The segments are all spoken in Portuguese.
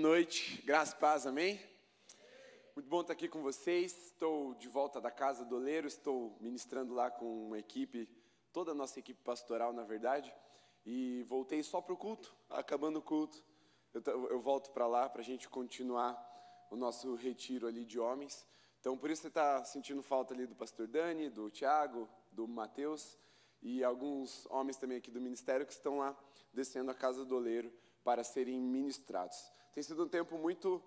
noite, graça e paz, amém? Muito bom estar aqui com vocês. Estou de volta da casa do Oleiro, estou ministrando lá com uma equipe, toda a nossa equipe pastoral, na verdade, e voltei só para o culto, acabando o culto. Eu, eu volto para lá para a gente continuar o nosso retiro ali de homens. Então, por isso você está sentindo falta ali do pastor Dani, do Tiago, do Mateus e alguns homens também aqui do ministério que estão lá descendo a casa do Oleiro para serem ministrados. Tem sido um tempo muito,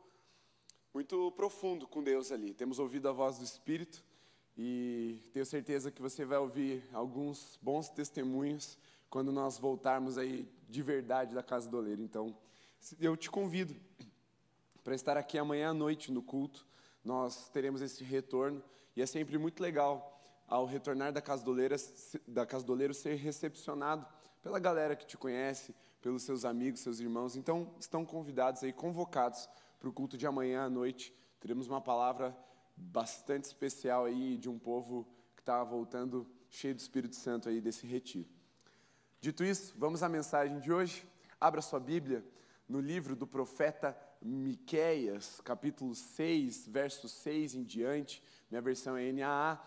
muito profundo com Deus ali. Temos ouvido a voz do Espírito e tenho certeza que você vai ouvir alguns bons testemunhos quando nós voltarmos aí de verdade da casa do Oleiro. Então, eu te convido para estar aqui amanhã à noite no culto. Nós teremos esse retorno e é sempre muito legal ao retornar da casa do Oleiro, da casa do Oleiro ser recepcionado pela galera que te conhece, pelos seus amigos, seus irmãos. Então, estão convidados aí, convocados para o culto de amanhã à noite. Teremos uma palavra bastante especial aí de um povo que está voltando cheio do Espírito Santo aí desse retiro. Dito isso, vamos à mensagem de hoje. Abra sua Bíblia no livro do profeta Miqueias, capítulo 6, verso 6 em diante. Minha versão é NAA.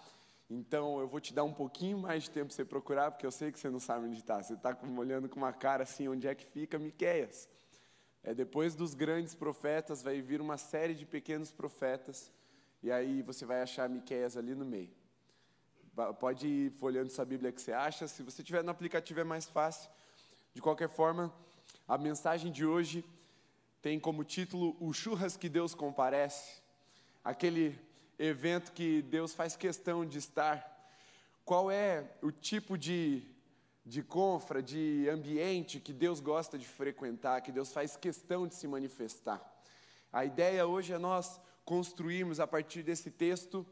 Então eu vou te dar um pouquinho mais de tempo para você procurar, porque eu sei que você não sabe onde está. Você está olhando com uma cara assim, onde é que fica Miqueias? É, depois dos grandes profetas vai vir uma série de pequenos profetas, e aí você vai achar Miqueias ali no meio. Pode ir folhando sua Bíblia que você acha. Se você tiver no aplicativo é mais fácil. De qualquer forma, a mensagem de hoje tem como título O Churras que Deus Comparece. Aquele evento que Deus faz questão de estar? Qual é o tipo de, de confra, de ambiente que Deus gosta de frequentar, que Deus faz questão de se manifestar? A ideia hoje é nós construirmos a partir desse texto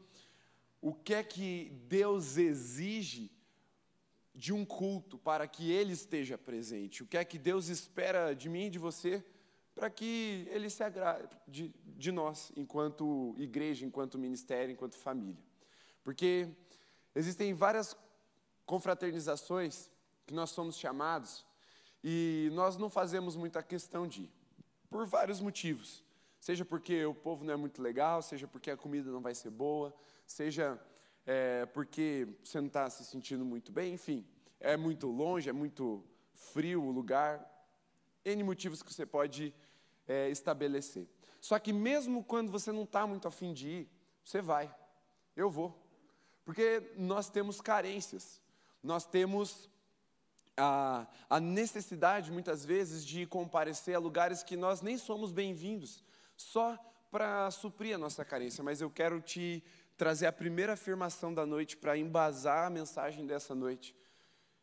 o que é que Deus exige de um culto para que Ele esteja presente, o que é que Deus espera de mim e de você para que ele se agrade de, de nós, enquanto igreja, enquanto ministério, enquanto família. Porque existem várias confraternizações que nós somos chamados e nós não fazemos muita questão de ir, por vários motivos. Seja porque o povo não é muito legal, seja porque a comida não vai ser boa, seja é, porque você não está se sentindo muito bem, enfim, é muito longe, é muito frio o lugar, N motivos que você pode é, estabelecer. Só que mesmo quando você não está muito afim de ir, você vai. Eu vou. Porque nós temos carências. Nós temos a, a necessidade, muitas vezes, de comparecer a lugares que nós nem somos bem-vindos, só para suprir a nossa carência. Mas eu quero te trazer a primeira afirmação da noite para embasar a mensagem dessa noite.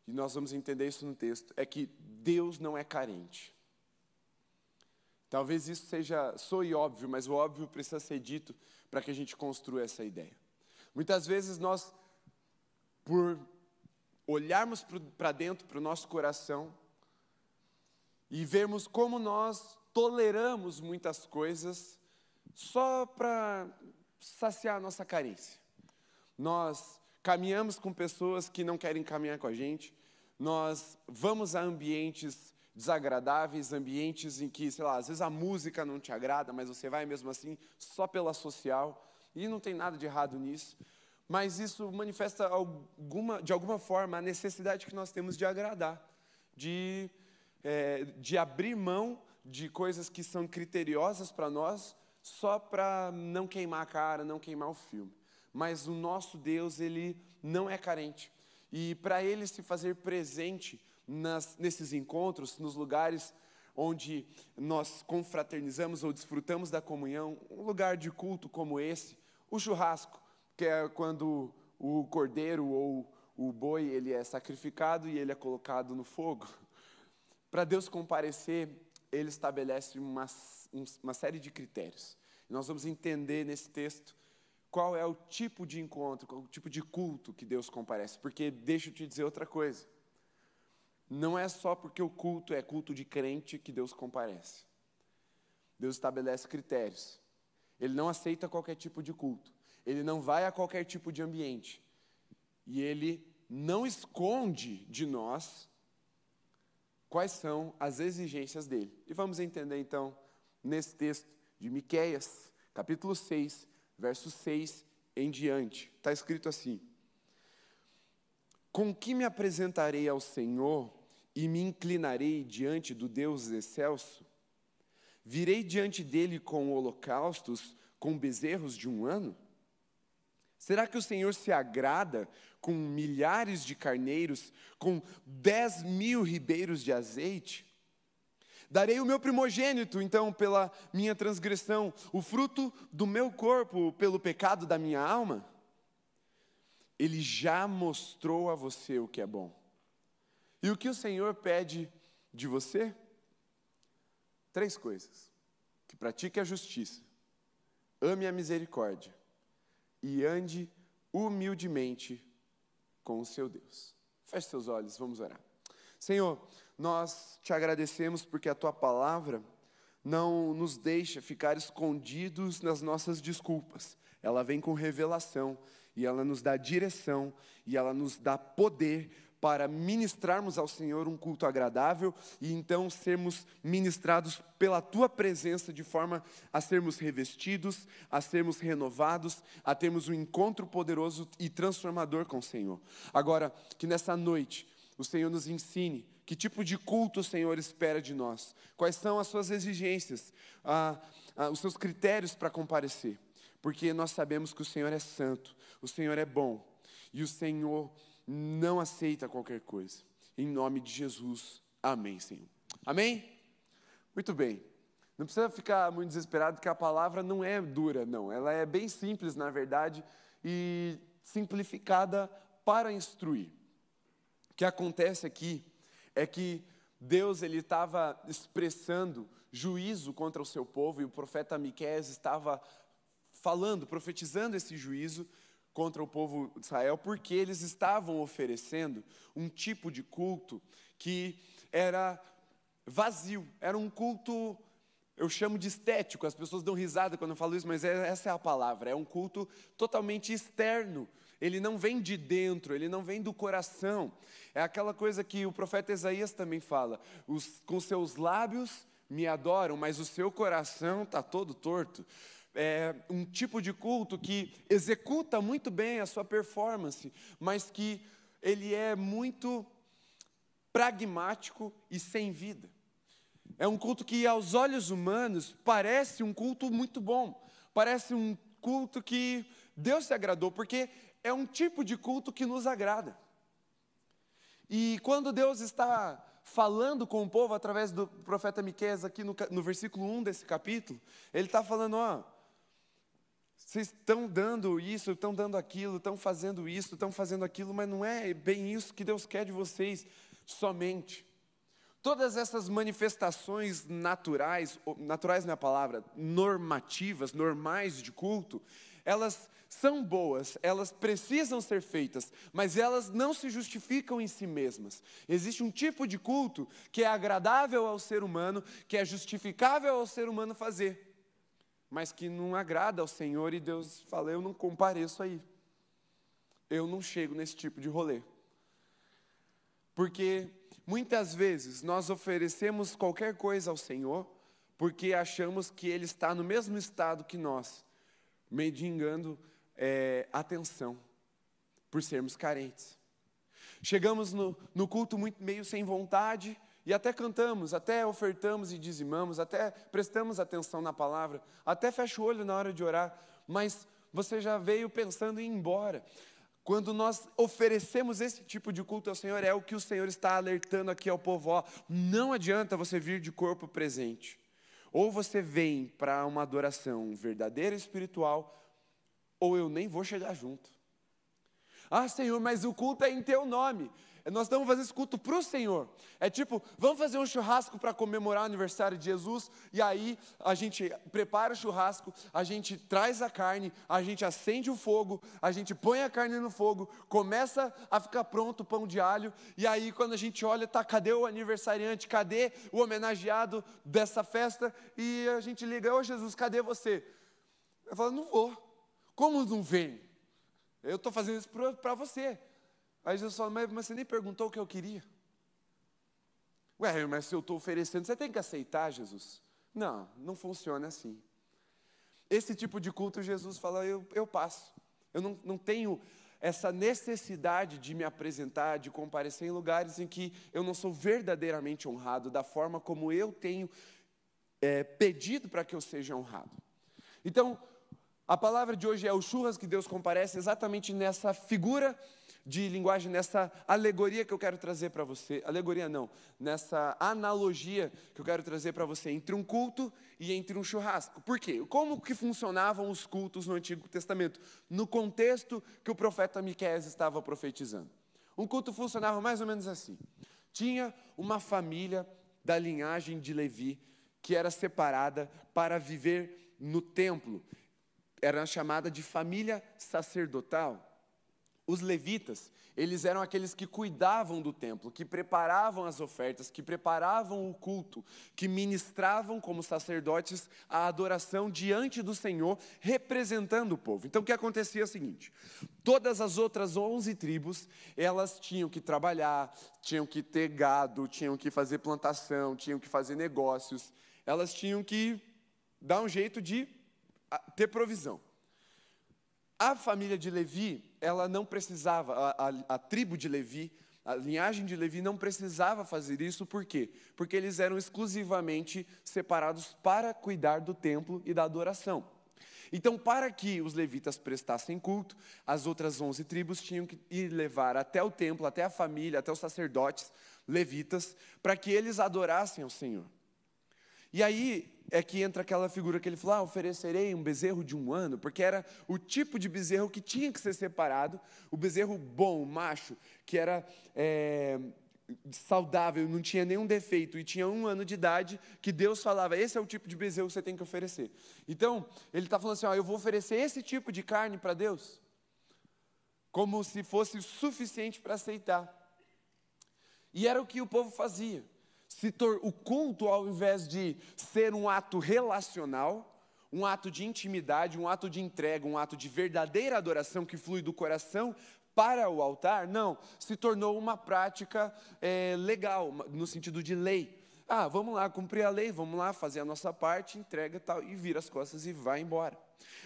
E nós vamos entender isso no texto. É que Deus não é carente. Talvez isso seja soe óbvio, mas o óbvio precisa ser dito para que a gente construa essa ideia. Muitas vezes nós, por olharmos para dentro, para o nosso coração, e vermos como nós toleramos muitas coisas só para saciar a nossa carência. Nós caminhamos com pessoas que não querem caminhar com a gente, nós vamos a ambientes desagradáveis, ambientes em que, sei lá, às vezes a música não te agrada, mas você vai mesmo assim só pela social, e não tem nada de errado nisso. Mas isso manifesta alguma, de alguma forma a necessidade que nós temos de agradar, de, é, de abrir mão de coisas que são criteriosas para nós, só para não queimar a cara, não queimar o filme. Mas o nosso Deus, ele não é carente. E para ele se fazer presente nas, nesses encontros, nos lugares onde nós confraternizamos ou desfrutamos da comunhão, um lugar de culto como esse, o churrasco, que é quando o cordeiro ou o boi ele é sacrificado e ele é colocado no fogo. Para Deus comparecer, ele estabelece uma, uma série de critérios. Nós vamos entender nesse texto qual é o tipo de encontro, qual é o tipo de culto que Deus comparece. Porque deixa eu te dizer outra coisa. Não é só porque o culto é culto de crente que Deus comparece. Deus estabelece critérios. Ele não aceita qualquer tipo de culto. Ele não vai a qualquer tipo de ambiente. E ele não esconde de nós quais são as exigências dele. E vamos entender então nesse texto de Miqueias, capítulo 6, verso 6 em diante. Está escrito assim: Com que me apresentarei ao Senhor e me inclinarei diante do Deus excelso? Virei diante dele com holocaustos, com bezerros de um ano? Será que o Senhor se agrada com milhares de carneiros, com dez mil ribeiros de azeite? Darei o meu primogênito, então, pela minha transgressão, o fruto do meu corpo, pelo pecado da minha alma? Ele já mostrou a você o que é bom. E o que o Senhor pede de você? Três coisas: que pratique a justiça, ame a misericórdia e ande humildemente com o seu Deus. Feche seus olhos, vamos orar. Senhor, nós te agradecemos porque a tua palavra não nos deixa ficar escondidos nas nossas desculpas. Ela vem com revelação e ela nos dá direção e ela nos dá poder para ministrarmos ao Senhor um culto agradável e então sermos ministrados pela tua presença de forma a sermos revestidos, a sermos renovados, a termos um encontro poderoso e transformador com o Senhor. Agora, que nessa noite o Senhor nos ensine que tipo de culto o Senhor espera de nós? Quais são as suas exigências, ah, ah, os seus critérios para comparecer? Porque nós sabemos que o Senhor é santo, o Senhor é bom e o Senhor não aceita qualquer coisa. Em nome de Jesus, amém, Senhor. Amém? Muito bem. Não precisa ficar muito desesperado, que a palavra não é dura, não. Ela é bem simples, na verdade, e simplificada para instruir. O que acontece aqui é que Deus ele estava expressando juízo contra o seu povo e o profeta Miqueias estava falando, profetizando esse juízo contra o povo de Israel, porque eles estavam oferecendo um tipo de culto que era vazio, era um culto eu chamo de estético, as pessoas dão risada quando eu falo isso, mas é, essa é a palavra, é um culto totalmente externo ele não vem de dentro, ele não vem do coração. É aquela coisa que o profeta Isaías também fala: os, com seus lábios me adoram, mas o seu coração está todo torto. É um tipo de culto que executa muito bem a sua performance, mas que ele é muito pragmático e sem vida. É um culto que, aos olhos humanos, parece um culto muito bom, parece um culto que Deus se agradou, porque é um tipo de culto que nos agrada. E quando Deus está falando com o povo através do profeta Miqueias aqui no, no versículo 1 desse capítulo, ele está falando, ó, vocês estão dando isso, estão dando aquilo, estão fazendo isso, estão fazendo aquilo, mas não é bem isso que Deus quer de vocês somente. Todas essas manifestações naturais, naturais não é a palavra, normativas, normais de culto, elas são boas, elas precisam ser feitas, mas elas não se justificam em si mesmas. Existe um tipo de culto que é agradável ao ser humano, que é justificável ao ser humano fazer, mas que não agrada ao Senhor e Deus fala: Eu não compareço aí. Eu não chego nesse tipo de rolê. Porque muitas vezes nós oferecemos qualquer coisa ao Senhor porque achamos que Ele está no mesmo estado que nós, mendigando é, atenção por sermos carentes. Chegamos no, no culto muito meio sem vontade e até cantamos, até ofertamos e dizimamos, até prestamos atenção na palavra, até fecha o olho na hora de orar, mas você já veio pensando em ir embora. Quando nós oferecemos esse tipo de culto ao Senhor, é o que o Senhor está alertando aqui ao povo: ó, não adianta você vir de corpo presente. Ou você vem para uma adoração verdadeira espiritual, ou eu nem vou chegar junto. Ah, Senhor, mas o culto é em teu nome. Nós estamos fazendo esse culto para o Senhor. É tipo, vamos fazer um churrasco para comemorar o aniversário de Jesus, e aí a gente prepara o churrasco, a gente traz a carne, a gente acende o fogo, a gente põe a carne no fogo, começa a ficar pronto o pão de alho, e aí quando a gente olha, tá, cadê o aniversariante? Cadê o homenageado dessa festa? E a gente liga, ô Jesus, cadê você? Eu falo, não vou. Como não vem? Eu estou fazendo isso para você. Aí Jesus fala, mas, mas você nem perguntou o que eu queria. Ué, mas se eu estou oferecendo, você tem que aceitar, Jesus. Não, não funciona assim. Esse tipo de culto, Jesus fala: eu, eu passo. Eu não, não tenho essa necessidade de me apresentar, de comparecer em lugares em que eu não sou verdadeiramente honrado, da forma como eu tenho é, pedido para que eu seja honrado. Então, a palavra de hoje é o churras que Deus comparece exatamente nessa figura de linguagem, nessa alegoria que eu quero trazer para você. Alegoria não, nessa analogia que eu quero trazer para você entre um culto e entre um churrasco. Por quê? Como que funcionavam os cultos no Antigo Testamento? No contexto que o profeta Miqueias estava profetizando. Um culto funcionava mais ou menos assim. Tinha uma família da linhagem de Levi que era separada para viver no templo. Era chamada de família sacerdotal. Os levitas, eles eram aqueles que cuidavam do templo, que preparavam as ofertas, que preparavam o culto, que ministravam como sacerdotes a adoração diante do Senhor, representando o povo. Então o que acontecia é o seguinte: todas as outras onze tribos, elas tinham que trabalhar, tinham que ter gado, tinham que fazer plantação, tinham que fazer negócios, elas tinham que dar um jeito de ter provisão. A família de Levi, ela não precisava, a, a, a, tribo de Levi, a linhagem de Levi não precisava fazer isso, por quê? Porque eles eram exclusivamente separados para cuidar do templo e da adoração. Então, para que os levitas prestassem culto, as outras onze tribos tinham que ir levar até o templo, até a família, até os sacerdotes levitas, para que eles adorassem ao Senhor. E aí é que entra aquela figura que ele falou: ah, oferecerei um bezerro de um ano, porque era o tipo de bezerro que tinha que ser separado, o bezerro bom, macho, que era é, saudável, não tinha nenhum defeito e tinha um ano de idade, que Deus falava: esse é o tipo de bezerro que você tem que oferecer. Então, ele está falando assim: eu vou oferecer esse tipo de carne para Deus, como se fosse suficiente para aceitar. E era o que o povo fazia se o culto, ao invés de ser um ato relacional, um ato de intimidade, um ato de entrega, um ato de verdadeira adoração que flui do coração para o altar, não, se tornou uma prática é, legal, no sentido de lei. Ah, vamos lá cumprir a lei, vamos lá fazer a nossa parte, entrega tal, e vira as costas e vai embora.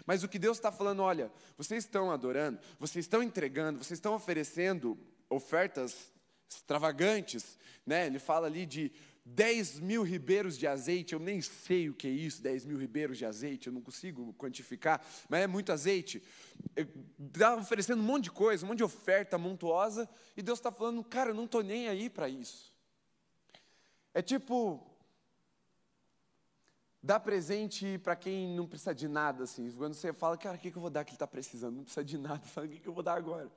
Mas o que Deus está falando, olha, vocês estão adorando, vocês estão entregando, vocês estão oferecendo ofertas extravagantes, né? Ele fala ali de 10 mil ribeiros de azeite, eu nem sei o que é isso, 10 mil ribeiros de azeite, eu não consigo quantificar, mas é muito azeite. Está oferecendo um monte de coisa, um monte de oferta montuosa, e Deus está falando, cara, eu não estou nem aí para isso. É tipo, dar presente para quem não precisa de nada, assim. Quando você fala, cara, o que, que eu vou dar que ele está precisando? Não precisa de nada, fala, o que, que eu vou dar agora?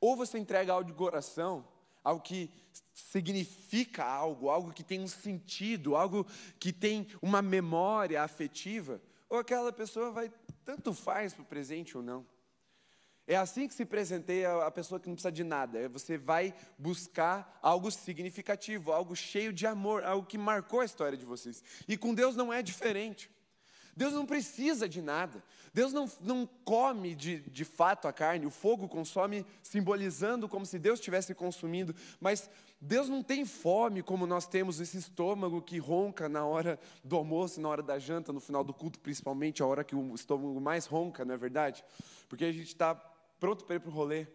Ou você entrega algo de coração, algo que significa algo, algo que tem um sentido, algo que tem uma memória afetiva, ou aquela pessoa vai, tanto faz para o presente ou não. É assim que se presenteia a pessoa que não precisa de nada. É você vai buscar algo significativo, algo cheio de amor, algo que marcou a história de vocês. E com Deus não é diferente. Deus não precisa de nada. Deus não, não come de, de fato a carne, o fogo consome, simbolizando como se Deus estivesse consumindo, mas Deus não tem fome como nós temos esse estômago que ronca na hora do almoço, na hora da janta, no final do culto, principalmente a hora que o estômago mais ronca, não é verdade? Porque a gente está pronto para ir para o rolê.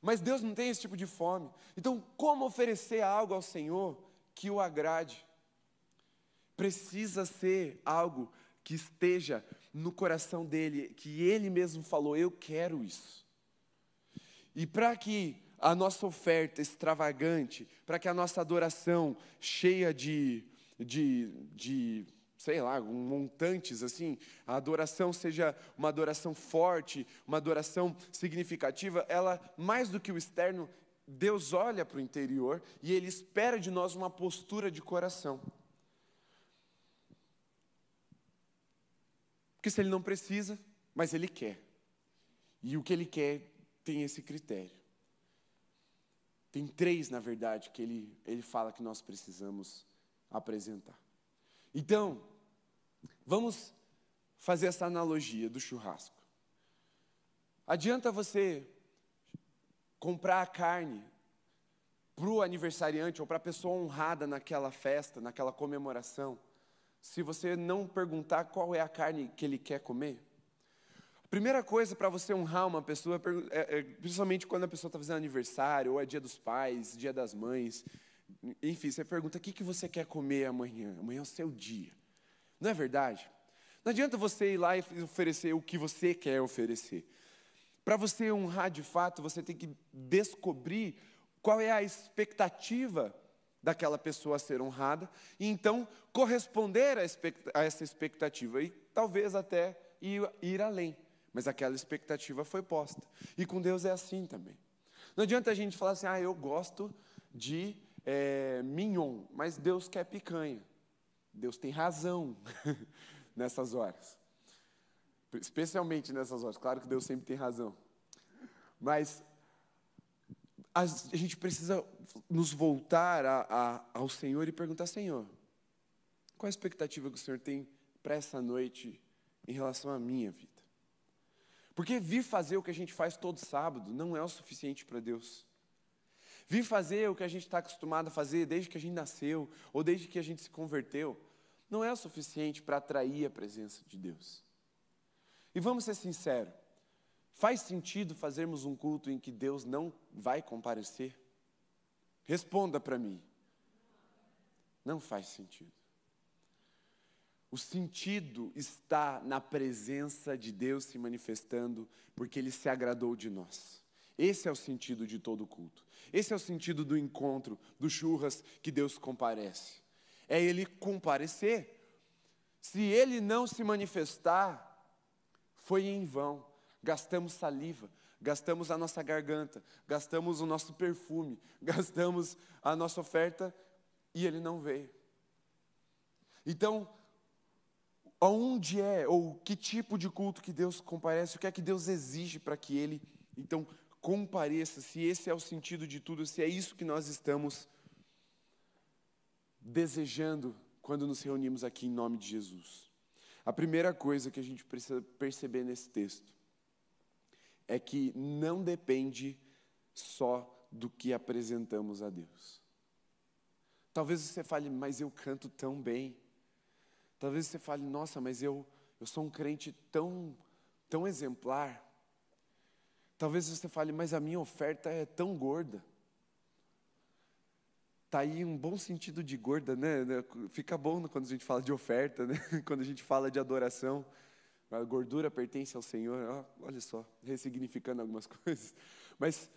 Mas Deus não tem esse tipo de fome. Então, como oferecer algo ao Senhor que o agrade? Precisa ser algo que esteja no coração dele, que ele mesmo falou: Eu quero isso. E para que a nossa oferta extravagante, para que a nossa adoração cheia de, de, de sei lá, montantes assim, a adoração seja uma adoração forte, uma adoração significativa, ela, mais do que o externo, Deus olha para o interior e Ele espera de nós uma postura de coração. Porque se ele não precisa, mas ele quer. E o que ele quer tem esse critério. Tem três, na verdade, que ele, ele fala que nós precisamos apresentar. Então, vamos fazer essa analogia do churrasco. Adianta você comprar a carne para o aniversariante ou para a pessoa honrada naquela festa, naquela comemoração, se você não perguntar qual é a carne que ele quer comer? A primeira coisa para você honrar uma pessoa, é, é, principalmente quando a pessoa está fazendo aniversário, ou é dia dos pais, dia das mães, enfim, você pergunta: o que, que você quer comer amanhã? Amanhã é o seu dia. Não é verdade? Não adianta você ir lá e oferecer o que você quer oferecer. Para você honrar de fato, você tem que descobrir qual é a expectativa daquela pessoa a ser honrada e então corresponder a, essa expectativa e talvez até ir, ir além. Mas aquela expectativa foi posta. E com Deus é assim também. Não adianta a gente falar assim, ah, eu gosto de é, mignon, mas Deus quer picanha. Deus tem razão nessas horas. Especialmente nessas horas. Claro que Deus sempre tem razão. Mas a gente precisa nos voltar a, a, ao Senhor e perguntar: Senhor, qual a expectativa que o Senhor tem para essa noite em relação à minha vida? Porque vir fazer o que a gente faz todo sábado não é o suficiente para Deus. Vir fazer o que a gente está acostumado a fazer desde que a gente nasceu, ou desde que a gente se converteu, não é o suficiente para atrair a presença de Deus. E vamos ser sinceros: faz sentido fazermos um culto em que Deus não vai comparecer? Responda para mim. Não faz sentido. O sentido está na presença de Deus se manifestando, porque Ele se agradou de nós. Esse é o sentido de todo culto. Esse é o sentido do encontro, do churras que Deus comparece. É Ele comparecer. Se Ele não se manifestar, foi em vão. Gastamos saliva, gastamos a nossa garganta, gastamos o nosso perfume, gastamos a nossa oferta e Ele não veio. Então, aonde é, ou que tipo de culto que Deus comparece, o que é que Deus exige para que Ele, então, compareça, se esse é o sentido de tudo, se é isso que nós estamos desejando quando nos reunimos aqui em nome de Jesus. A primeira coisa que a gente precisa perceber nesse texto é que não depende só do que apresentamos a Deus. Talvez você fale, mas eu canto tão bem. Talvez você fale, nossa, mas eu, eu sou um crente tão, tão exemplar. Talvez você fale, mas a minha oferta é tão gorda. Está aí um bom sentido de gorda, né? Fica bom quando a gente fala de oferta, né? quando a gente fala de adoração. A gordura pertence ao Senhor, olha só, ressignificando algumas coisas. Mas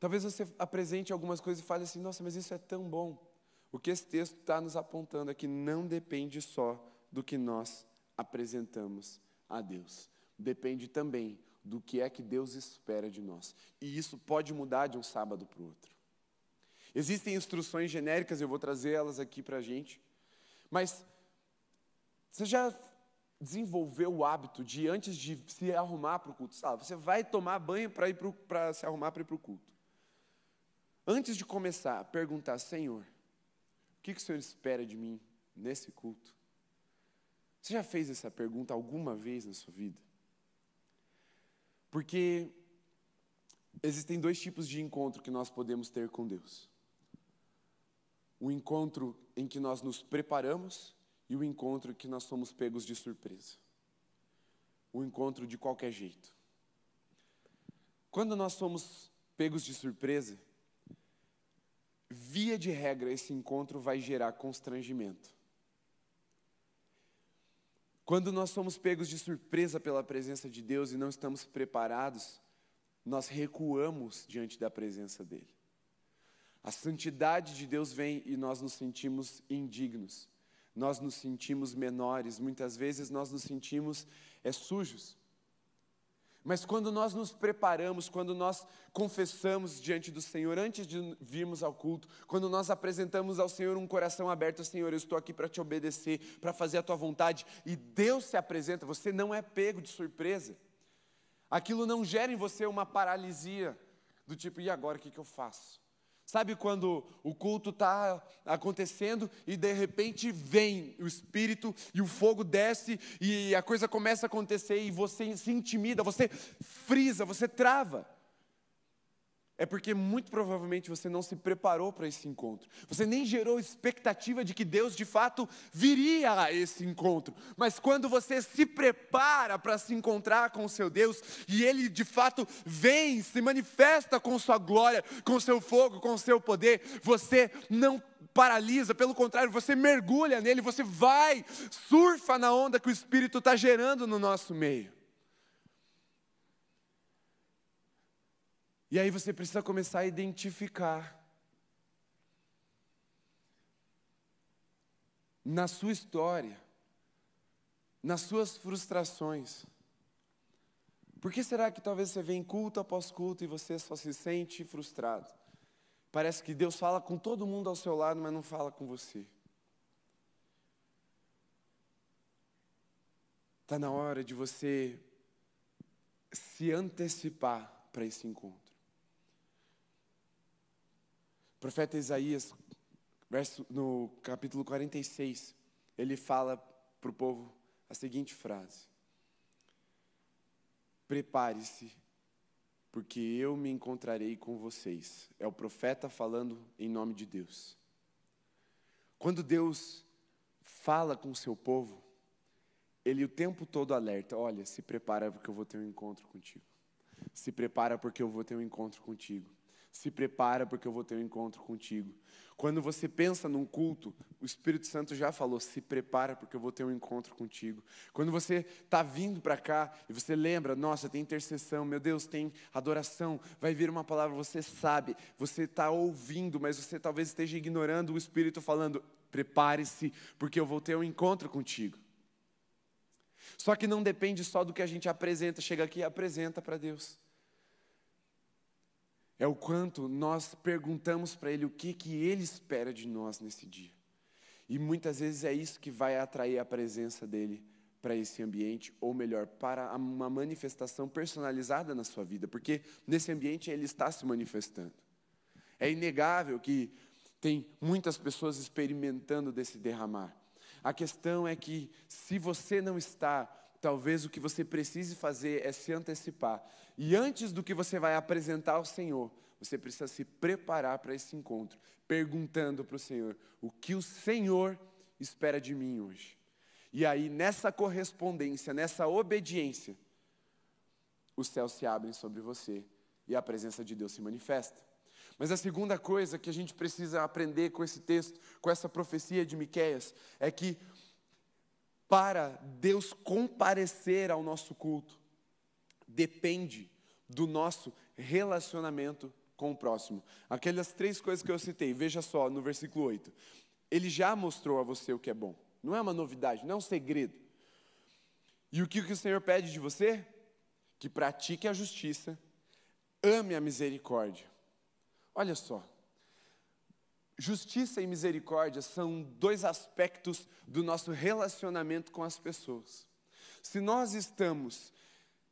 talvez você apresente algumas coisas e fale assim: nossa, mas isso é tão bom. O que esse texto está nos apontando é que não depende só do que nós apresentamos a Deus, depende também do que é que Deus espera de nós. E isso pode mudar de um sábado para o outro. Existem instruções genéricas, eu vou trazer elas aqui para a gente, mas você já desenvolveu o hábito de, antes de se arrumar para o culto, sabe? Você vai tomar banho para se arrumar para ir para o culto. Antes de começar, perguntar, Senhor, o que, que o Senhor espera de mim nesse culto? Você já fez essa pergunta alguma vez na sua vida? Porque existem dois tipos de encontro que nós podemos ter com Deus: o encontro em que nós nos preparamos e o encontro que nós somos pegos de surpresa. O encontro de qualquer jeito. Quando nós somos pegos de surpresa, via de regra, esse encontro vai gerar constrangimento. Quando nós somos pegos de surpresa pela presença de Deus e não estamos preparados, nós recuamos diante da presença dEle. A santidade de Deus vem e nós nos sentimos indignos, nós nos sentimos menores, muitas vezes nós nos sentimos é, sujos. Mas quando nós nos preparamos, quando nós confessamos diante do Senhor, antes de virmos ao culto, quando nós apresentamos ao Senhor um coração aberto, Senhor, eu estou aqui para te obedecer, para fazer a tua vontade, e Deus se apresenta, você não é pego de surpresa. Aquilo não gera em você uma paralisia, do tipo, e agora o que, que eu faço? Sabe quando o culto está acontecendo e de repente vem o Espírito e o fogo desce e a coisa começa a acontecer e você se intimida, você frisa, você trava. É porque muito provavelmente você não se preparou para esse encontro. Você nem gerou expectativa de que Deus de fato viria a esse encontro. Mas quando você se prepara para se encontrar com o seu Deus e ele de fato vem, se manifesta com sua glória, com seu fogo, com seu poder, você não paralisa, pelo contrário, você mergulha nele, você vai, surfa na onda que o Espírito está gerando no nosso meio. E aí você precisa começar a identificar na sua história, nas suas frustrações. Por que será que talvez você vem culto após culto e você só se sente frustrado? Parece que Deus fala com todo mundo ao seu lado, mas não fala com você. Está na hora de você se antecipar para esse encontro profeta Isaías, verso, no capítulo 46, ele fala para o povo a seguinte frase: Prepare-se, porque eu me encontrarei com vocês. É o profeta falando em nome de Deus. Quando Deus fala com o seu povo, ele o tempo todo alerta: olha, se prepara porque eu vou ter um encontro contigo. Se prepara porque eu vou ter um encontro contigo se prepara porque eu vou ter um encontro contigo. Quando você pensa num culto, o Espírito Santo já falou: se prepara porque eu vou ter um encontro contigo. Quando você está vindo para cá e você lembra, nossa, tem intercessão, meu Deus, tem adoração, vai vir uma palavra, você sabe, você está ouvindo, mas você talvez esteja ignorando o Espírito falando: prepare-se porque eu vou ter um encontro contigo. Só que não depende só do que a gente apresenta, chega aqui e apresenta para Deus é o quanto nós perguntamos para Ele o que, que Ele espera de nós nesse dia. E muitas vezes é isso que vai atrair a presença dEle para esse ambiente, ou melhor, para uma manifestação personalizada na sua vida, porque nesse ambiente Ele está se manifestando. É inegável que tem muitas pessoas experimentando desse derramar. A questão é que, se você não está, talvez o que você precise fazer é se antecipar e antes do que você vai apresentar ao Senhor, você precisa se preparar para esse encontro, perguntando para o Senhor: o que o Senhor espera de mim hoje? E aí, nessa correspondência, nessa obediência, os céus se abrem sobre você e a presença de Deus se manifesta. Mas a segunda coisa que a gente precisa aprender com esse texto, com essa profecia de Miqueias, é que para Deus comparecer ao nosso culto, depende do nosso relacionamento com o próximo. Aquelas três coisas que eu citei, veja só no versículo 8. Ele já mostrou a você o que é bom. Não é uma novidade, não é um segredo. E o que o Senhor pede de você? Que pratique a justiça, ame a misericórdia. Olha só. Justiça e misericórdia são dois aspectos do nosso relacionamento com as pessoas. Se nós estamos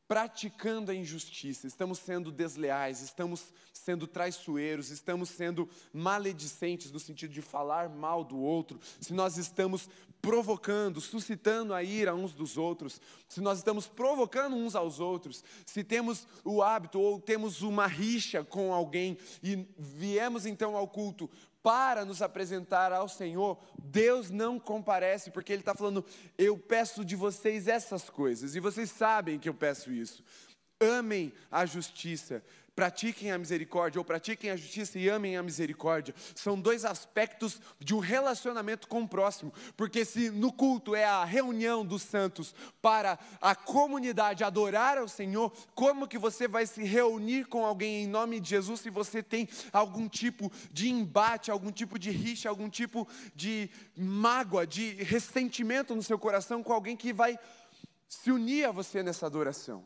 praticando a injustiça, estamos sendo desleais, estamos sendo traiçoeiros, estamos sendo maledicentes no sentido de falar mal do outro, se nós estamos provocando, suscitando a ira uns dos outros, se nós estamos provocando uns aos outros, se temos o hábito ou temos uma rixa com alguém e viemos então ao culto para nos apresentar ao Senhor, Deus não comparece, porque Ele está falando: eu peço de vocês essas coisas, e vocês sabem que eu peço isso. Amem a justiça, pratiquem a misericórdia ou pratiquem a justiça e amem a misericórdia. São dois aspectos de um relacionamento com o próximo, porque se no culto é a reunião dos santos para a comunidade adorar ao Senhor, como que você vai se reunir com alguém em nome de Jesus se você tem algum tipo de embate, algum tipo de rixa, algum tipo de mágoa, de ressentimento no seu coração com alguém que vai se unir a você nessa adoração?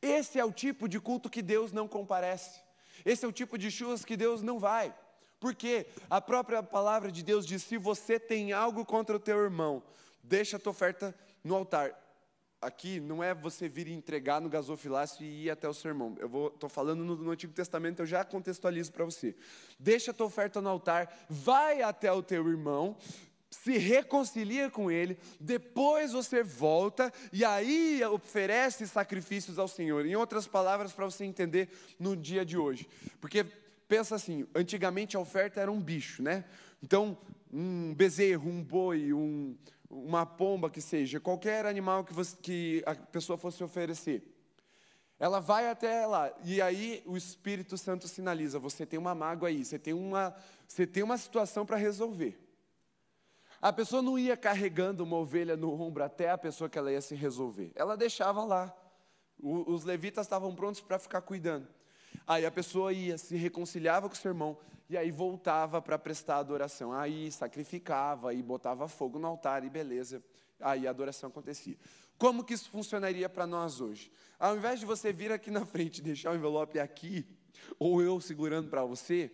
Esse é o tipo de culto que Deus não comparece. Esse é o tipo de churras que Deus não vai. Porque a própria palavra de Deus diz: se você tem algo contra o teu irmão, deixa a tua oferta no altar. Aqui não é você vir entregar no gasofilácio e ir até o seu irmão. Eu estou falando no, no Antigo Testamento, eu já contextualizo para você. Deixa a tua oferta no altar, vai até o teu irmão, se reconcilia com Ele, depois você volta e aí oferece sacrifícios ao Senhor. Em outras palavras, para você entender no dia de hoje. Porque pensa assim: antigamente a oferta era um bicho, né? Então, um bezerro, um boi, um, uma pomba que seja, qualquer animal que, você, que a pessoa fosse oferecer. Ela vai até lá, e aí o Espírito Santo sinaliza: você tem uma mágoa aí, você tem uma, você tem uma situação para resolver. A pessoa não ia carregando uma ovelha no ombro até a pessoa que ela ia se resolver. Ela deixava lá. O, os levitas estavam prontos para ficar cuidando. Aí a pessoa ia, se reconciliava com o seu irmão, e aí voltava para prestar adoração. Aí sacrificava, aí botava fogo no altar, e beleza. Aí a adoração acontecia. Como que isso funcionaria para nós hoje? Ao invés de você vir aqui na frente e deixar o envelope aqui, ou eu segurando para você,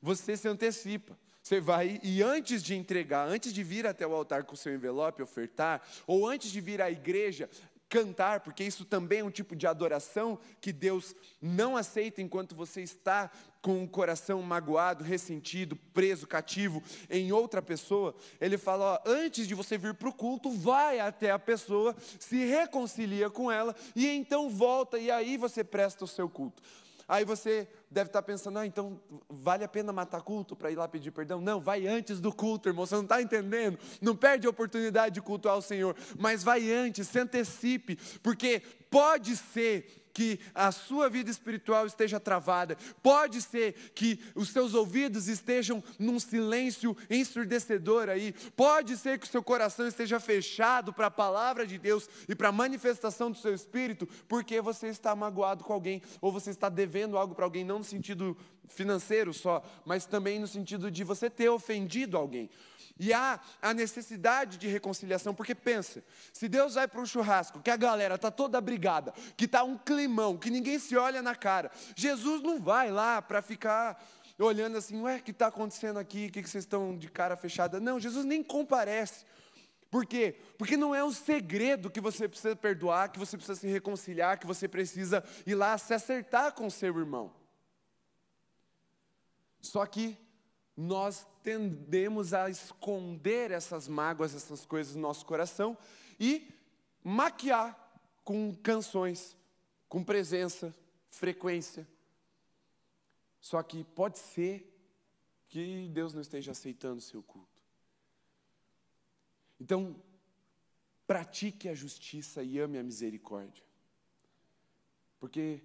você se antecipa. Você vai e antes de entregar, antes de vir até o altar com o seu envelope ofertar, ou antes de vir à igreja cantar, porque isso também é um tipo de adoração que Deus não aceita enquanto você está com o coração magoado, ressentido, preso, cativo em outra pessoa. Ele fala: ó, antes de você vir para o culto, vai até a pessoa, se reconcilia com ela e então volta e aí você presta o seu culto. Aí você deve estar pensando, ah, então vale a pena matar culto para ir lá pedir perdão? Não, vai antes do culto, irmão, você não está entendendo. Não perde a oportunidade de cultuar o Senhor, mas vai antes, se antecipe, porque pode ser que a sua vida espiritual esteja travada, pode ser que os seus ouvidos estejam num silêncio ensurdecedor aí, pode ser que o seu coração esteja fechado para a palavra de Deus e para a manifestação do seu espírito, porque você está magoado com alguém, ou você está devendo algo para alguém, não no sentido financeiro só, mas também no sentido de você ter ofendido alguém. E há a necessidade de reconciliação, porque pensa, se Deus vai para um churrasco, que a galera está toda brigada, que está um climão, que ninguém se olha na cara, Jesus não vai lá para ficar olhando assim, ué, o que está acontecendo aqui, o que vocês estão de cara fechada? Não, Jesus nem comparece. Por quê? Porque não é um segredo que você precisa perdoar, que você precisa se reconciliar, que você precisa ir lá se acertar com seu irmão. Só que nós tendemos a esconder essas mágoas, essas coisas no nosso coração e maquiar com canções, com presença, frequência. Só que pode ser que Deus não esteja aceitando o seu culto. Então, pratique a justiça e ame a misericórdia. Porque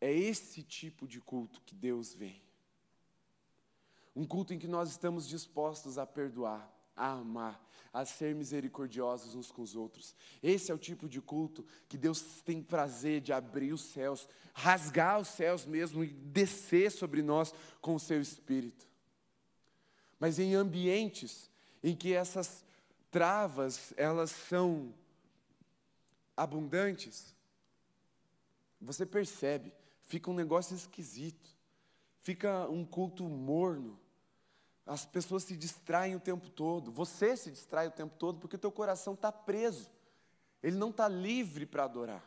é esse tipo de culto que Deus vem. Um culto em que nós estamos dispostos a perdoar, a amar, a ser misericordiosos uns com os outros. Esse é o tipo de culto que Deus tem prazer de abrir os céus, rasgar os céus mesmo e descer sobre nós com o seu espírito. Mas em ambientes em que essas travas, elas são abundantes, você percebe, fica um negócio esquisito. Fica um culto morno as pessoas se distraem o tempo todo, você se distrai o tempo todo porque o teu coração está preso, ele não está livre para adorar.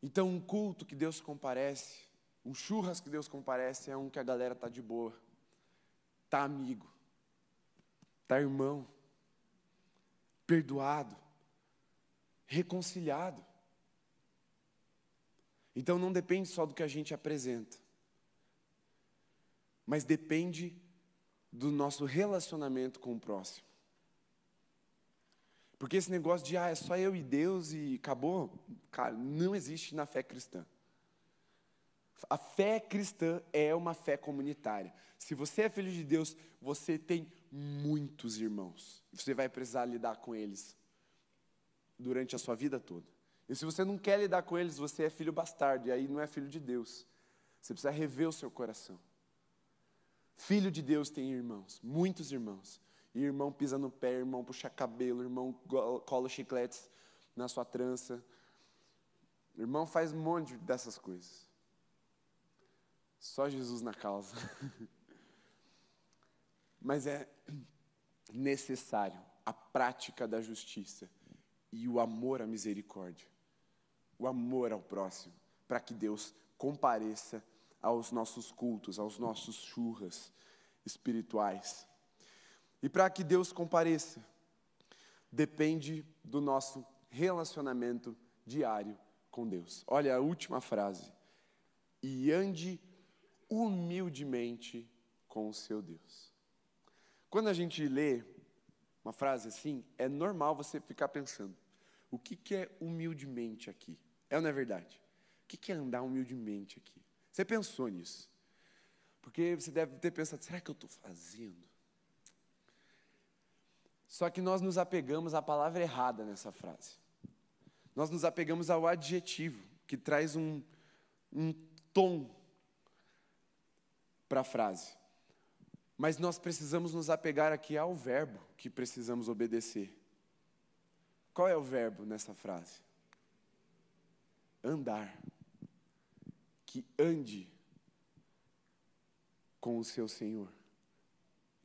Então, um culto que Deus comparece, um churras que Deus comparece, é um que a galera está de boa, está amigo, está irmão, perdoado, reconciliado. Então, não depende só do que a gente apresenta mas depende do nosso relacionamento com o próximo. Porque esse negócio de, ah, é só eu e Deus e acabou, cara, não existe na fé cristã. A fé cristã é uma fé comunitária. Se você é filho de Deus, você tem muitos irmãos. Você vai precisar lidar com eles durante a sua vida toda. E se você não quer lidar com eles, você é filho bastardo, e aí não é filho de Deus. Você precisa rever o seu coração. Filho de Deus tem irmãos, muitos irmãos. E irmão pisa no pé, irmão puxa cabelo, irmão cola chicletes na sua trança. Irmão faz um monte dessas coisas. Só Jesus na causa. Mas é necessário a prática da justiça e o amor à misericórdia, o amor ao próximo, para que Deus compareça aos nossos cultos, aos nossos churras espirituais. E para que Deus compareça, depende do nosso relacionamento diário com Deus. Olha a última frase. E ande humildemente com o seu Deus. Quando a gente lê uma frase assim, é normal você ficar pensando: o que, que é humildemente aqui? É ou não é verdade? O que, que é andar humildemente aqui? Você pensou nisso? Porque você deve ter pensado: será que eu estou fazendo? Só que nós nos apegamos à palavra errada nessa frase. Nós nos apegamos ao adjetivo, que traz um, um tom para a frase. Mas nós precisamos nos apegar aqui ao verbo que precisamos obedecer. Qual é o verbo nessa frase? Andar. Que ande com o seu Senhor.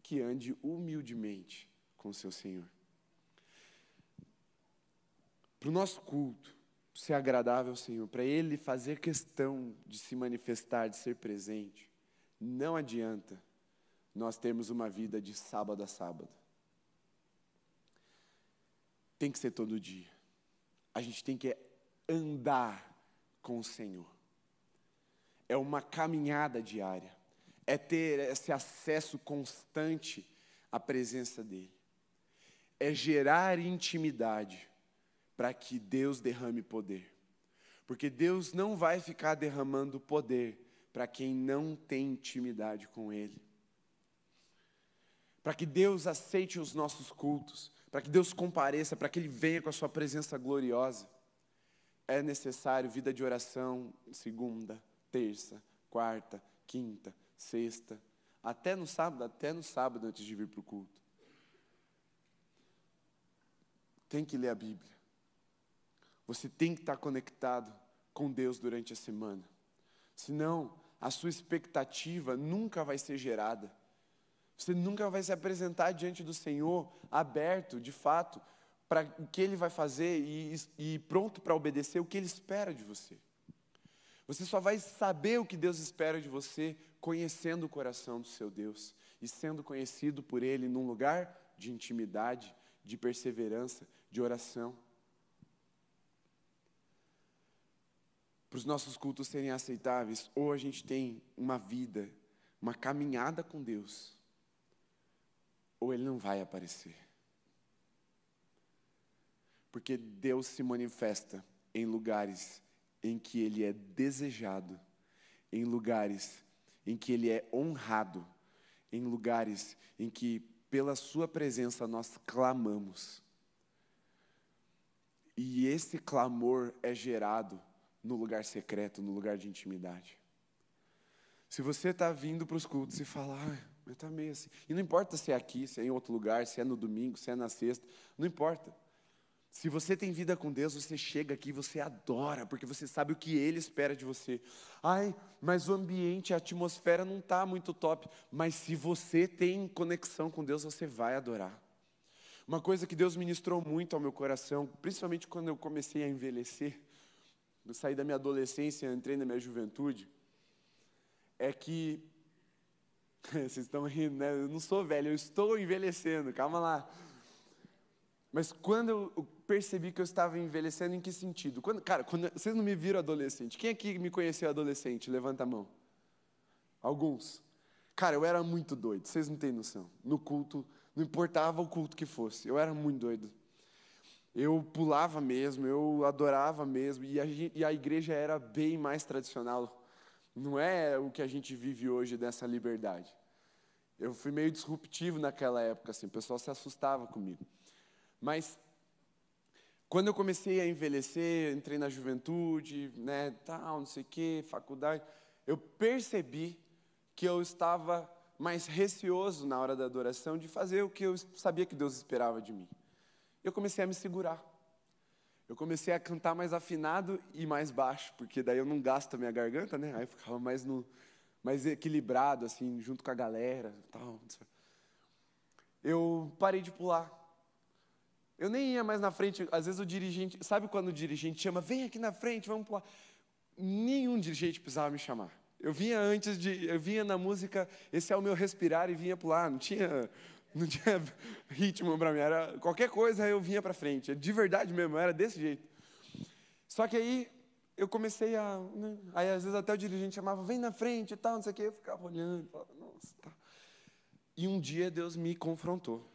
Que ande humildemente com o seu Senhor. Para o nosso culto ser agradável ao Senhor, para Ele fazer questão de se manifestar, de ser presente, não adianta nós termos uma vida de sábado a sábado. Tem que ser todo dia. A gente tem que andar com o Senhor. É uma caminhada diária. É ter esse acesso constante à presença dEle. É gerar intimidade para que Deus derrame poder. Porque Deus não vai ficar derramando poder para quem não tem intimidade com Ele. Para que Deus aceite os nossos cultos, para que Deus compareça, para que Ele venha com a Sua presença gloriosa, é necessário vida de oração segunda, terça, quarta, quinta, sexta, até no sábado, até no sábado antes de vir para o culto. Tem que ler a Bíblia. Você tem que estar conectado com Deus durante a semana. Senão, a sua expectativa nunca vai ser gerada. Você nunca vai se apresentar diante do Senhor aberto, de fato, para o que Ele vai fazer e, e pronto para obedecer o que Ele espera de você. Você só vai saber o que Deus espera de você conhecendo o coração do seu Deus e sendo conhecido por Ele num lugar de intimidade, de perseverança, de oração. para os nossos cultos serem aceitáveis, ou a gente tem uma vida, uma caminhada com Deus, ou Ele não vai aparecer. Porque Deus se manifesta em lugares em que Ele é desejado, em lugares em que Ele é honrado, em lugares em que, pela Sua presença, nós clamamos. E esse clamor é gerado no lugar secreto, no lugar de intimidade. Se você está vindo para os cultos e fala, ah, mas assim. E não importa se é aqui, se é em outro lugar, se é no domingo, se é na sexta, não importa. Se você tem vida com Deus, você chega aqui, você adora, porque você sabe o que Ele espera de você. Ai, mas o ambiente, a atmosfera não está muito top. Mas se você tem conexão com Deus, você vai adorar. Uma coisa que Deus ministrou muito ao meu coração, principalmente quando eu comecei a envelhecer, eu saí da minha adolescência, entrei na minha juventude, é que. Vocês estão rindo, né? Eu não sou velho, eu estou envelhecendo, calma lá. Mas quando eu percebi que eu estava envelhecendo, em que sentido? Quando, cara, quando, vocês não me viram adolescente. Quem aqui me conheceu adolescente? Levanta a mão. Alguns. Cara, eu era muito doido, vocês não têm noção. No culto, não importava o culto que fosse, eu era muito doido. Eu pulava mesmo, eu adorava mesmo, e a, e a igreja era bem mais tradicional. Não é o que a gente vive hoje dessa liberdade. Eu fui meio disruptivo naquela época, assim, o pessoal se assustava comigo. Mas quando eu comecei a envelhecer, entrei na juventude, né, tal, não sei o quê, faculdade, eu percebi que eu estava mais receoso na hora da adoração de fazer o que eu sabia que Deus esperava de mim eu comecei a me segurar. Eu comecei a cantar mais afinado e mais baixo, porque daí eu não gasto a minha garganta, né? Aí eu ficava mais, no, mais equilibrado, assim, junto com a galera. Tal. Eu parei de pular. Eu nem ia mais na frente. Às vezes o dirigente, sabe quando o dirigente chama, vem aqui na frente, vamos pular. Nenhum dirigente precisava me chamar. Eu vinha antes de, eu vinha na música, esse é o meu respirar e vinha pular. Não tinha, não tinha ritmo para mim, era qualquer coisa eu vinha para frente, de verdade mesmo, era desse jeito. Só que aí eu comecei a, né, aí às vezes até o dirigente chamava, vem na frente e tal, não sei o quê, eu ficava olhando, falava, nossa, tá. E um dia Deus me confrontou.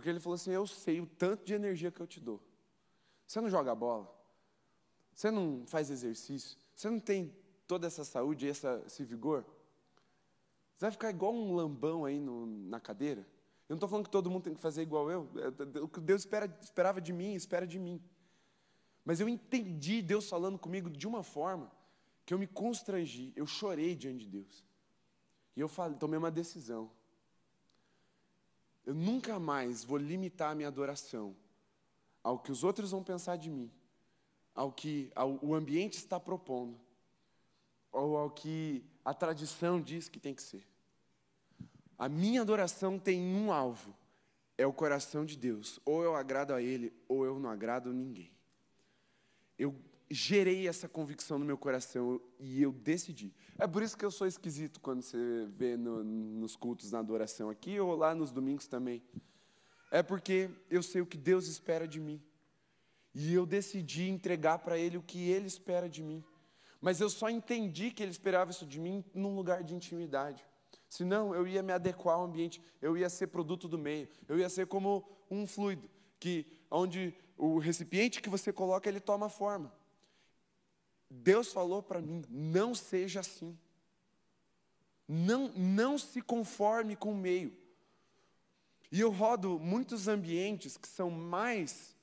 Porque ele falou assim: Eu sei o tanto de energia que eu te dou. Você não joga bola, você não faz exercício, você não tem toda essa saúde e esse vigor. Você vai ficar igual um lambão aí no, na cadeira. Eu não estou falando que todo mundo tem que fazer igual eu. O que Deus espera, esperava de mim, espera de mim. Mas eu entendi Deus falando comigo de uma forma que eu me constrangi, eu chorei diante de Deus. E eu falei, tomei uma decisão. Eu nunca mais vou limitar a minha adoração ao que os outros vão pensar de mim, ao que ao, o ambiente está propondo, ou ao que a tradição diz que tem que ser. A minha adoração tem um alvo, é o coração de Deus. Ou eu agrado a Ele, ou eu não agrado a ninguém. Eu gerei essa convicção no meu coração e eu decidi. É por isso que eu sou esquisito quando você vê no, nos cultos, na adoração aqui ou lá nos domingos também. É porque eu sei o que Deus espera de mim. E eu decidi entregar para Ele o que Ele espera de mim. Mas eu só entendi que Ele esperava isso de mim num lugar de intimidade. Senão eu ia me adequar ao ambiente, eu ia ser produto do meio, eu ia ser como um fluido, que onde o recipiente que você coloca, ele toma forma. Deus falou para mim: não seja assim. Não, não se conforme com o meio. E eu rodo muitos ambientes que são mais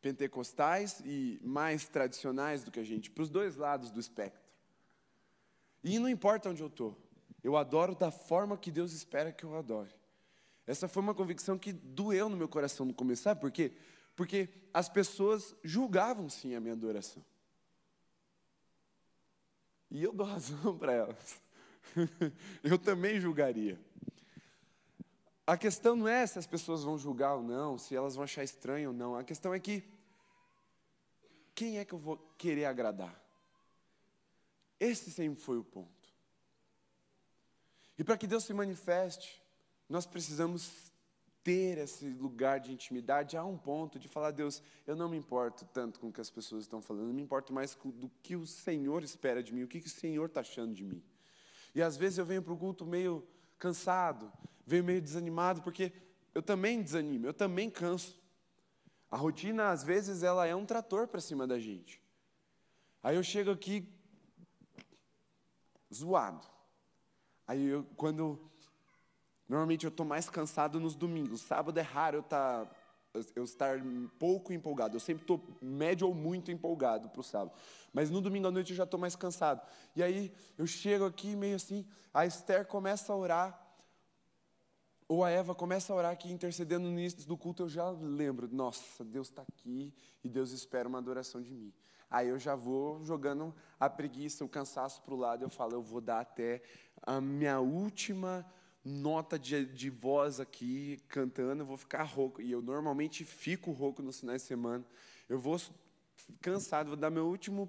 pentecostais e mais tradicionais do que a gente, para os dois lados do espectro. E não importa onde eu estou, eu adoro da forma que Deus espera que eu adore. Essa foi uma convicção que doeu no meu coração no começo, sabe por quê? Porque as pessoas julgavam sim a minha adoração. E eu dou razão para elas. eu também julgaria. A questão não é se as pessoas vão julgar ou não, se elas vão achar estranho ou não. A questão é que quem é que eu vou querer agradar? Esse sempre foi o ponto. E para que Deus se manifeste, nós precisamos ter esse lugar de intimidade a um ponto de falar, Deus, eu não me importo tanto com o que as pessoas estão falando, eu me importo mais do que o Senhor espera de mim, o que, que o Senhor está achando de mim. E às vezes eu venho para o culto meio cansado, venho meio desanimado, porque eu também desanimo, eu também canso. A rotina, às vezes, ela é um trator para cima da gente. Aí eu chego aqui zoado. Aí eu, quando Normalmente eu estou mais cansado nos domingos. Sábado é raro eu, tá, eu estar pouco empolgado. Eu sempre estou médio ou muito empolgado para o sábado. Mas no domingo à noite eu já estou mais cansado. E aí eu chego aqui meio assim, a Esther começa a orar. Ou a Eva começa a orar aqui, intercedendo no início do culto, eu já lembro, nossa, Deus está aqui e Deus espera uma adoração de mim. Aí eu já vou jogando a preguiça, o cansaço para o lado, eu falo, eu vou dar até a minha última nota de, de voz aqui cantando, eu vou ficar rouco. E eu normalmente fico rouco nos finais de semana. Eu vou cansado, vou dar meu último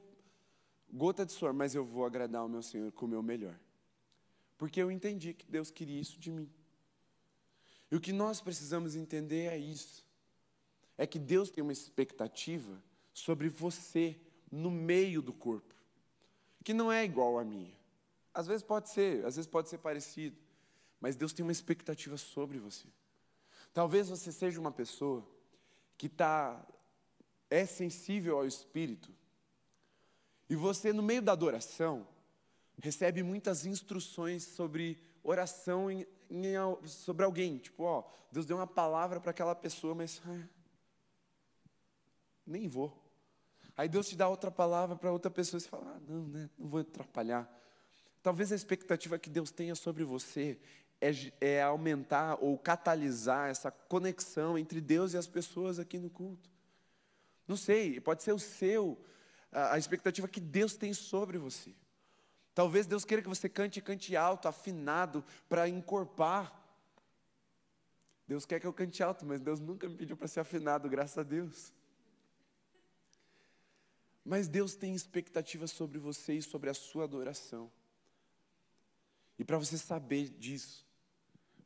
gota de suor, mas eu vou agradar o meu Senhor com o meu melhor. Porque eu entendi que Deus queria isso de mim. E o que nós precisamos entender é isso. É que Deus tem uma expectativa sobre você no meio do corpo, que não é igual à minha. Às vezes pode ser, às vezes pode ser parecido. Mas Deus tem uma expectativa sobre você. Talvez você seja uma pessoa que tá, é sensível ao Espírito, e você, no meio da adoração, recebe muitas instruções sobre oração em, em, sobre alguém. Tipo, ó, Deus deu uma palavra para aquela pessoa, mas ah, nem vou. Aí Deus te dá outra palavra para outra pessoa e você fala, ah, não, né, não vou atrapalhar. Talvez a expectativa que Deus tenha sobre você é, é aumentar ou catalisar essa conexão entre Deus e as pessoas aqui no culto. Não sei, pode ser o seu, a, a expectativa que Deus tem sobre você. Talvez Deus queira que você cante cante alto, afinado, para encorpar. Deus quer que eu cante alto, mas Deus nunca me pediu para ser afinado, graças a Deus. Mas Deus tem expectativas sobre você e sobre a sua adoração. E para você saber disso,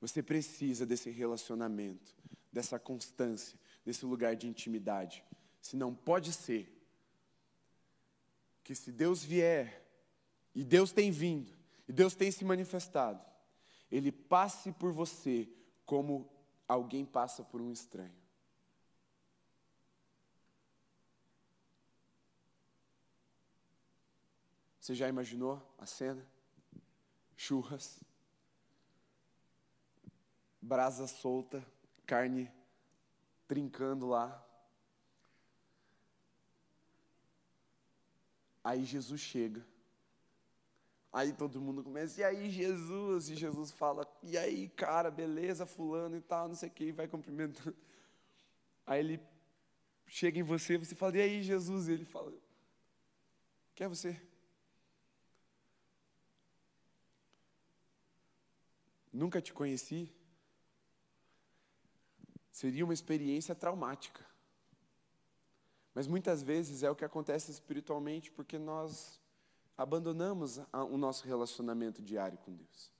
Você precisa desse relacionamento, dessa constância, desse lugar de intimidade. Se não pode ser que se Deus vier, e Deus tem vindo, e Deus tem se manifestado, Ele passe por você como alguém passa por um estranho. Você já imaginou a cena? Churras, brasa solta, carne trincando lá. Aí Jesus chega. Aí todo mundo começa, e aí Jesus? E Jesus fala, e aí cara, beleza, fulano e tal, não sei o que, e vai cumprimentando. Aí ele chega em você, você fala, e aí Jesus? E ele fala, quem é você? Nunca te conheci. Seria uma experiência traumática. Mas muitas vezes é o que acontece espiritualmente porque nós abandonamos o nosso relacionamento diário com Deus.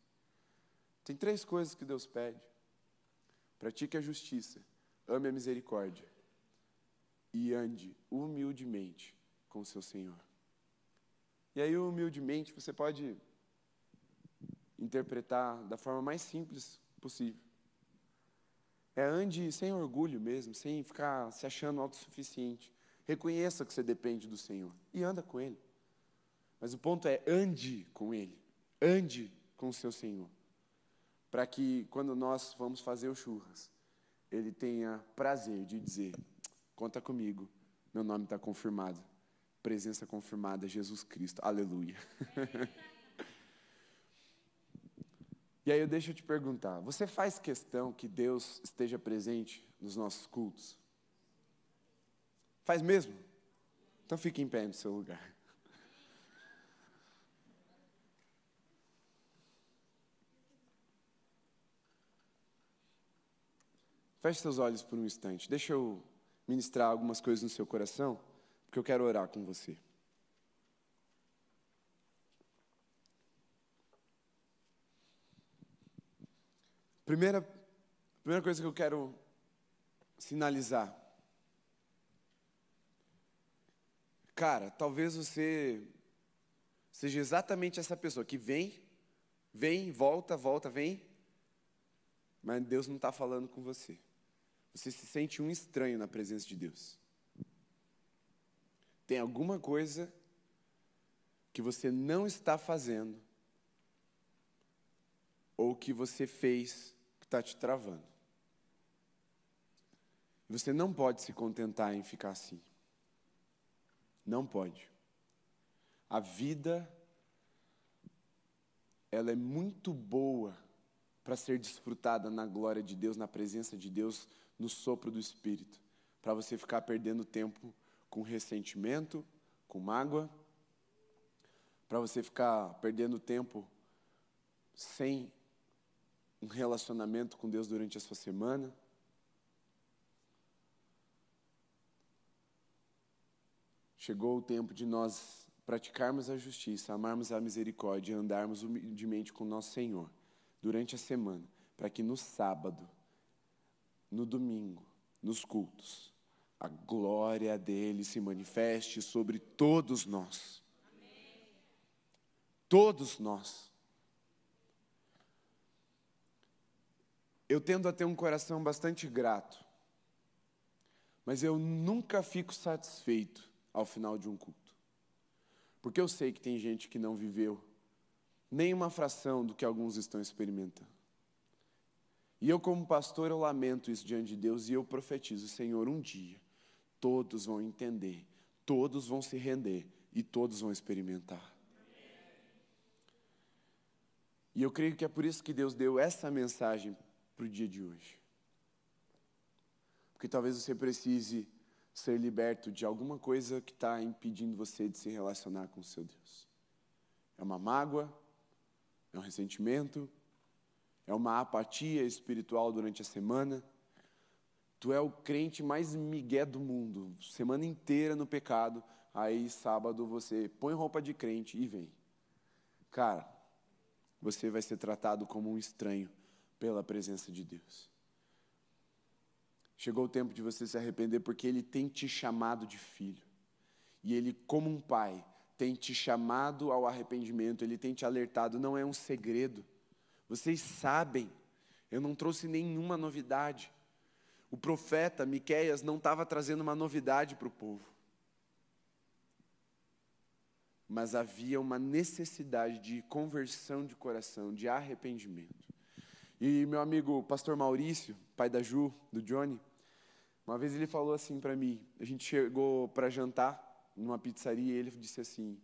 Tem três coisas que Deus pede: pratique a justiça, ame a misericórdia e ande humildemente com o seu Senhor. E aí, humildemente, você pode interpretar da forma mais simples possível. É ande sem orgulho mesmo, sem ficar se achando autossuficiente. Reconheça que você depende do Senhor e anda com Ele. Mas o ponto é ande com Ele, ande com o seu Senhor, para que quando nós vamos fazer o churras, Ele tenha prazer de dizer: conta comigo, meu nome está confirmado, presença confirmada, Jesus Cristo, aleluia. E aí eu deixo eu te perguntar: você faz questão que Deus esteja presente nos nossos cultos? Faz mesmo? Então fique em pé no seu lugar. Feche seus olhos por um instante. Deixa eu ministrar algumas coisas no seu coração, porque eu quero orar com você. Primeira, primeira coisa que eu quero sinalizar. Cara, talvez você seja exatamente essa pessoa que vem, vem, volta, volta, vem, mas Deus não está falando com você. Você se sente um estranho na presença de Deus. Tem alguma coisa que você não está fazendo, ou que você fez está te travando. Você não pode se contentar em ficar assim. Não pode. A vida, ela é muito boa para ser desfrutada na glória de Deus, na presença de Deus, no sopro do Espírito. Para você ficar perdendo tempo com ressentimento, com mágoa, para você ficar perdendo tempo sem um relacionamento com Deus durante a sua semana. Chegou o tempo de nós praticarmos a justiça, amarmos a misericórdia e andarmos humildemente com nosso Senhor durante a semana, para que no sábado, no domingo, nos cultos, a glória dele se manifeste sobre todos nós. Amém. Todos nós. Eu tendo a ter um coração bastante grato, mas eu nunca fico satisfeito ao final de um culto, porque eu sei que tem gente que não viveu nem uma fração do que alguns estão experimentando. E eu, como pastor, eu lamento isso diante de Deus e eu profetizo: Senhor, um dia todos vão entender, todos vão se render e todos vão experimentar. E eu creio que é por isso que Deus deu essa mensagem para o dia de hoje. Porque talvez você precise ser liberto de alguma coisa que está impedindo você de se relacionar com o seu Deus. É uma mágoa, é um ressentimento, é uma apatia espiritual durante a semana. Tu é o crente mais migué do mundo, semana inteira no pecado, aí sábado você põe roupa de crente e vem. Cara, você vai ser tratado como um estranho pela presença de Deus. Chegou o tempo de você se arrepender porque Ele tem te chamado de filho. E Ele, como um pai, tem te chamado ao arrependimento, Ele tem te alertado, não é um segredo. Vocês sabem, eu não trouxe nenhuma novidade. O profeta Miqueias não estava trazendo uma novidade para o povo. Mas havia uma necessidade de conversão de coração, de arrependimento. E meu amigo pastor Maurício, pai da Ju, do Johnny, uma vez ele falou assim para mim, a gente chegou para jantar numa pizzaria e ele disse assim: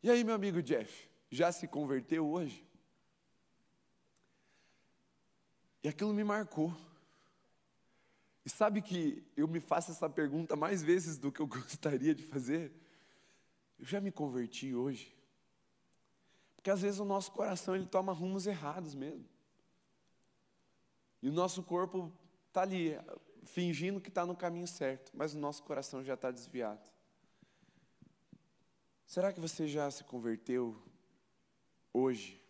E aí, meu amigo Jeff, já se converteu hoje? E aquilo me marcou. E sabe que eu me faço essa pergunta mais vezes do que eu gostaria de fazer? Eu já me converti hoje? Porque às vezes o nosso coração ele toma rumos errados mesmo. E o nosso corpo está ali, fingindo que está no caminho certo, mas o nosso coração já está desviado. Será que você já se converteu hoje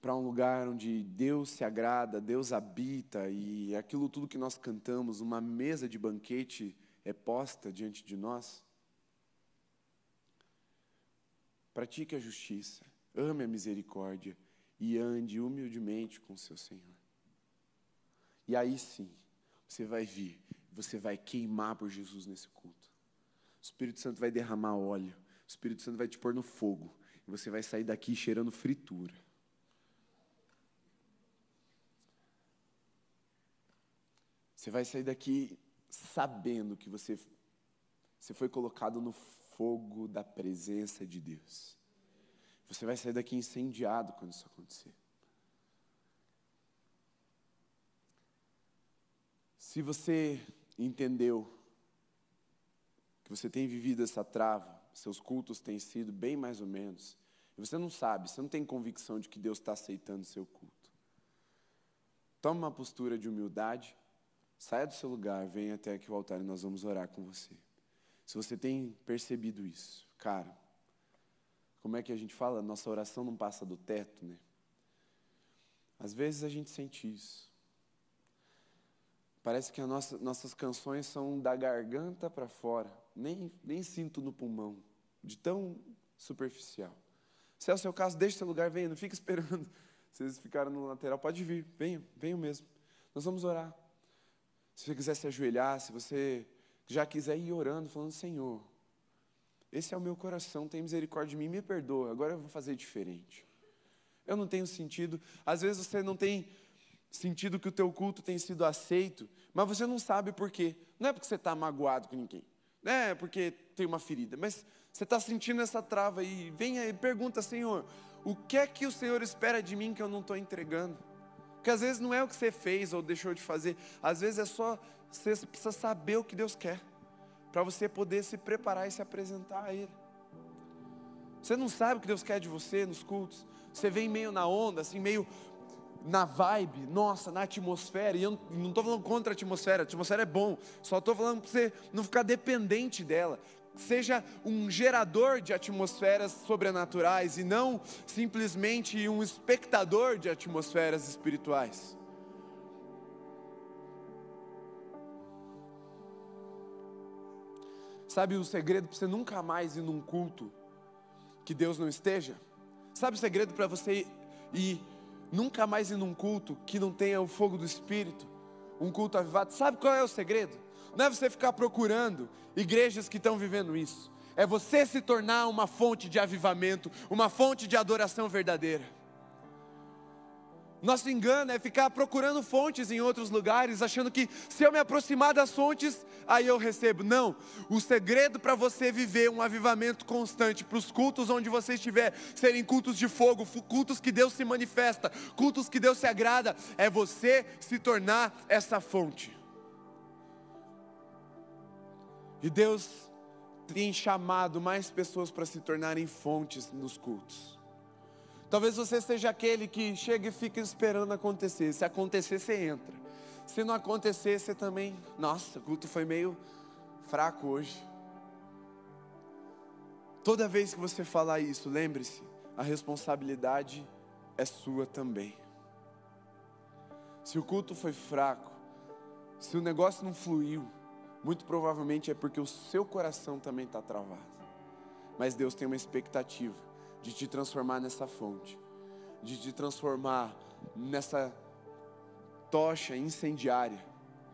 para um lugar onde Deus se agrada, Deus habita e aquilo tudo que nós cantamos, uma mesa de banquete é posta diante de nós? Pratique a justiça, ame a misericórdia e ande humildemente com o seu Senhor. E aí sim, você vai vir, você vai queimar por Jesus nesse culto. O Espírito Santo vai derramar óleo, o Espírito Santo vai te pôr no fogo, e você vai sair daqui cheirando fritura. Você vai sair daqui sabendo que você, você foi colocado no fogo da presença de Deus. Você vai sair daqui incendiado quando isso acontecer. Se você entendeu que você tem vivido essa trava, seus cultos têm sido bem mais ou menos, e você não sabe, você não tem convicção de que Deus está aceitando seu culto, tome uma postura de humildade, saia do seu lugar, venha até aqui o altar e nós vamos orar com você. Se você tem percebido isso, cara, como é que a gente fala? Nossa oração não passa do teto, né? Às vezes a gente sente isso. Parece que as nossa, nossas canções são da garganta para fora, nem, nem sinto no pulmão, de tão superficial. Se é o seu caso, deixe seu lugar, venha, não fique esperando. Vocês ficaram no lateral, pode vir, venham, venham mesmo. Nós vamos orar. Se você quiser se ajoelhar, se você já quiser ir orando, falando, Senhor, esse é o meu coração, tem misericórdia de mim, me perdoa, agora eu vou fazer diferente. Eu não tenho sentido, às vezes você não tem sentido que o teu culto tem sido aceito, mas você não sabe por quê. Não é porque você está magoado com ninguém, não é porque tem uma ferida, mas você está sentindo essa trava e vem aí e pergunta, Senhor, o que é que o Senhor espera de mim que eu não estou entregando? Porque às vezes não é o que você fez ou deixou de fazer, às vezes é só você precisa saber o que Deus quer, para você poder se preparar e se apresentar a Ele. Você não sabe o que Deus quer de você nos cultos, você vem meio na onda, assim, meio na vibe, nossa, na atmosfera, e eu não estou falando contra a atmosfera, a atmosfera é bom, só estou falando para você não ficar dependente dela, seja um gerador de atmosferas sobrenaturais e não simplesmente um espectador de atmosferas espirituais. Sabe o segredo para você nunca mais ir num culto que Deus não esteja? Sabe o segredo para você ir nunca mais ir num culto que não tenha o fogo do Espírito, um culto avivado. Sabe qual é o segredo? Não é você ficar procurando igrejas que estão vivendo isso, é você se tornar uma fonte de avivamento, uma fonte de adoração verdadeira. Nosso engano é ficar procurando fontes em outros lugares, achando que se eu me aproximar das fontes, aí eu recebo. Não, o segredo para você viver um avivamento constante, para os cultos onde você estiver, serem cultos de fogo, cultos que Deus se manifesta, cultos que Deus se agrada, é você se tornar essa fonte. E Deus tem chamado mais pessoas para se tornarem fontes nos cultos. Talvez você seja aquele que chega e fica esperando acontecer. Se acontecer, você entra. Se não acontecer, você também. Nossa, o culto foi meio fraco hoje. Toda vez que você falar isso, lembre-se: a responsabilidade é sua também. Se o culto foi fraco, se o negócio não fluiu, muito provavelmente é porque o seu coração também está travado. Mas Deus tem uma expectativa de te transformar nessa fonte, de te transformar nessa tocha incendiária.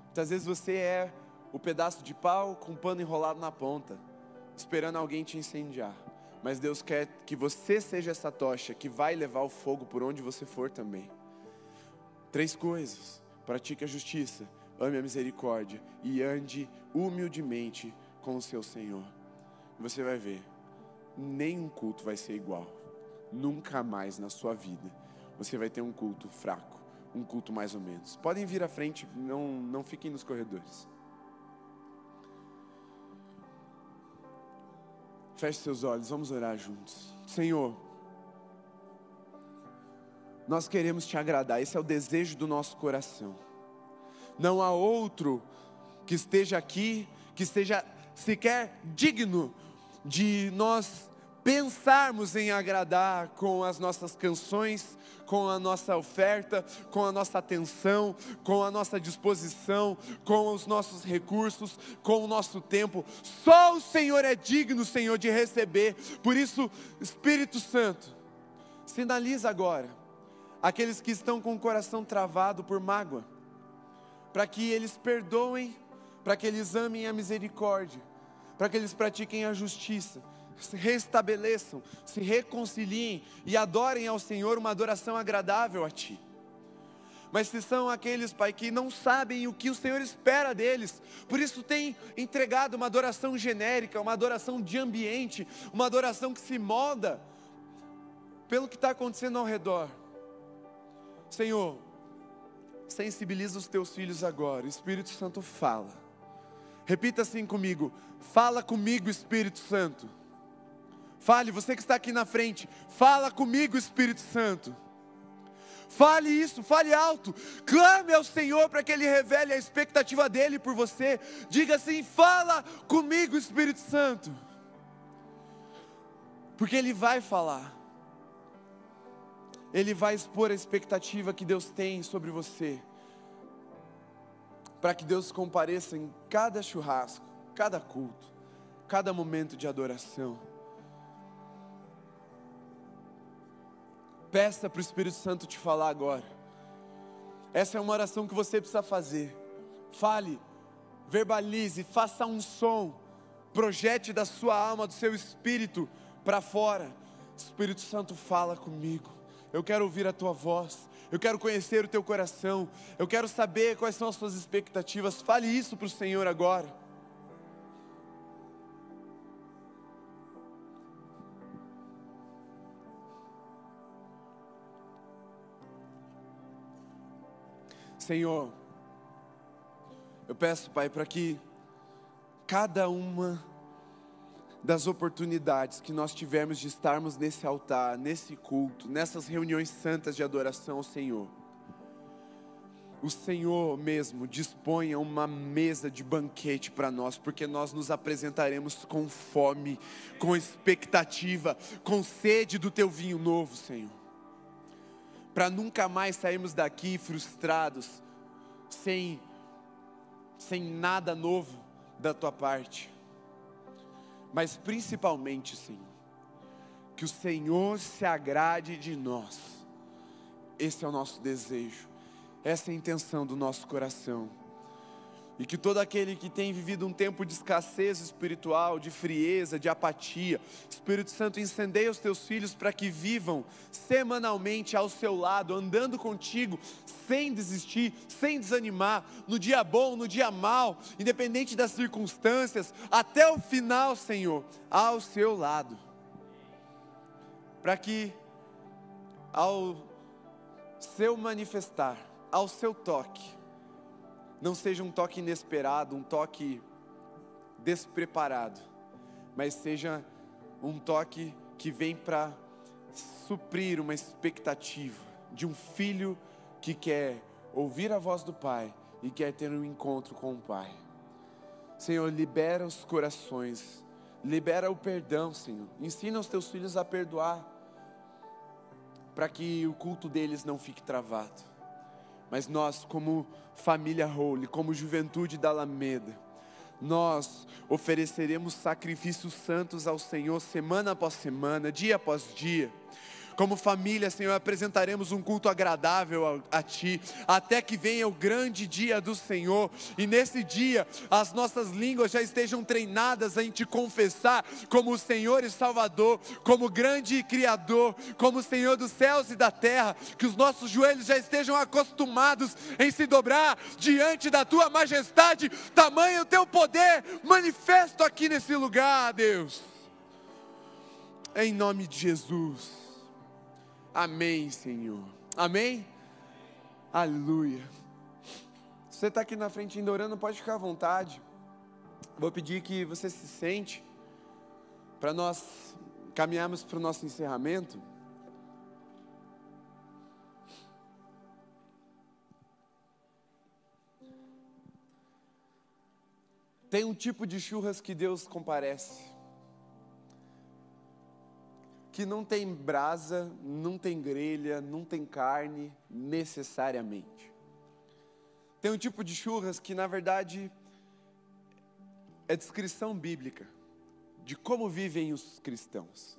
Muitas vezes você é o pedaço de pau com pano enrolado na ponta, esperando alguém te incendiar. Mas Deus quer que você seja essa tocha que vai levar o fogo por onde você for também. Três coisas: pratique a justiça, ame a misericórdia e ande humildemente com o seu Senhor. Você vai ver, nenhum culto vai ser igual. Nunca mais na sua vida você vai ter um culto fraco, um culto mais ou menos. Podem vir à frente, não, não fiquem nos corredores. Feche seus olhos, vamos orar juntos. Senhor, nós queremos te agradar, esse é o desejo do nosso coração. Não há outro que esteja aqui, que seja sequer digno de nós pensarmos em agradar com as nossas canções, com a nossa oferta, com a nossa atenção, com a nossa disposição, com os nossos recursos, com o nosso tempo. Só o Senhor é digno, Senhor, de receber. Por isso, Espírito Santo, sinaliza agora aqueles que estão com o coração travado por mágoa, para que eles perdoem, para que eles amem a misericórdia, para que eles pratiquem a justiça se restabeleçam, se reconciliem e adorem ao Senhor uma adoração agradável a Ti. Mas se são aqueles, Pai, que não sabem o que o Senhor espera deles, por isso tem entregado uma adoração genérica, uma adoração de ambiente, uma adoração que se molda pelo que está acontecendo ao redor. Senhor, sensibiliza os teus filhos agora, o Espírito Santo fala. Repita assim comigo: fala comigo, Espírito Santo. Fale, você que está aqui na frente, fala comigo, Espírito Santo. Fale isso, fale alto, clame ao Senhor para que Ele revele a expectativa dele por você. Diga assim: fala comigo, Espírito Santo, porque Ele vai falar, Ele vai expor a expectativa que Deus tem sobre você, para que Deus compareça em cada churrasco, cada culto, cada momento de adoração. Peça para o Espírito Santo te falar agora. Essa é uma oração que você precisa fazer. Fale, verbalize, faça um som, projete da sua alma, do seu espírito para fora. Espírito Santo, fala comigo. Eu quero ouvir a tua voz. Eu quero conhecer o teu coração. Eu quero saber quais são as suas expectativas. Fale isso para o Senhor agora. Senhor, eu peço, Pai, para que cada uma das oportunidades que nós tivermos de estarmos nesse altar, nesse culto, nessas reuniões santas de adoração ao Senhor, o Senhor mesmo disponha uma mesa de banquete para nós, porque nós nos apresentaremos com fome, com expectativa, com sede do teu vinho novo, Senhor para nunca mais sairmos daqui frustrados, sem, sem nada novo da tua parte. Mas principalmente, Senhor, que o Senhor se agrade de nós. Esse é o nosso desejo, essa é a intenção do nosso coração. E que todo aquele que tem vivido um tempo de escassez espiritual, de frieza, de apatia, Espírito Santo incendeia os teus filhos para que vivam semanalmente ao seu lado, andando contigo, sem desistir, sem desanimar, no dia bom, no dia mal, independente das circunstâncias, até o final, Senhor, ao seu lado. Para que ao seu manifestar, ao seu toque, não seja um toque inesperado, um toque despreparado, mas seja um toque que vem para suprir uma expectativa de um filho que quer ouvir a voz do Pai e quer ter um encontro com o Pai. Senhor, libera os corações, libera o perdão, Senhor. Ensina os teus filhos a perdoar. para que o culto deles não fique travado. Mas nós, como família Holy, como juventude da Alameda, nós ofereceremos sacrifícios santos ao Senhor semana após semana, dia após dia como família, Senhor, apresentaremos um culto agradável a, a, Ti, até que venha o grande dia do Senhor, e nesse dia as nossas línguas já estejam treinadas em Te confessar como o Senhor e Salvador, como grande Criador, como Senhor dos céus e da terra, que os nossos joelhos já estejam acostumados em se dobrar diante da Tua majestade, tamanho Teu poder manifesto aqui nesse lugar, Deus. Em nome de Jesus. Amém, Senhor. Amém? Aleluia. Se você está aqui na frente ainda orando, pode ficar à vontade. Vou pedir que você se sente para nós caminharmos para o nosso encerramento. Tem um tipo de churras que Deus comparece que não tem brasa, não tem grelha, não tem carne necessariamente. Tem um tipo de churras que, na verdade, é descrição bíblica de como vivem os cristãos.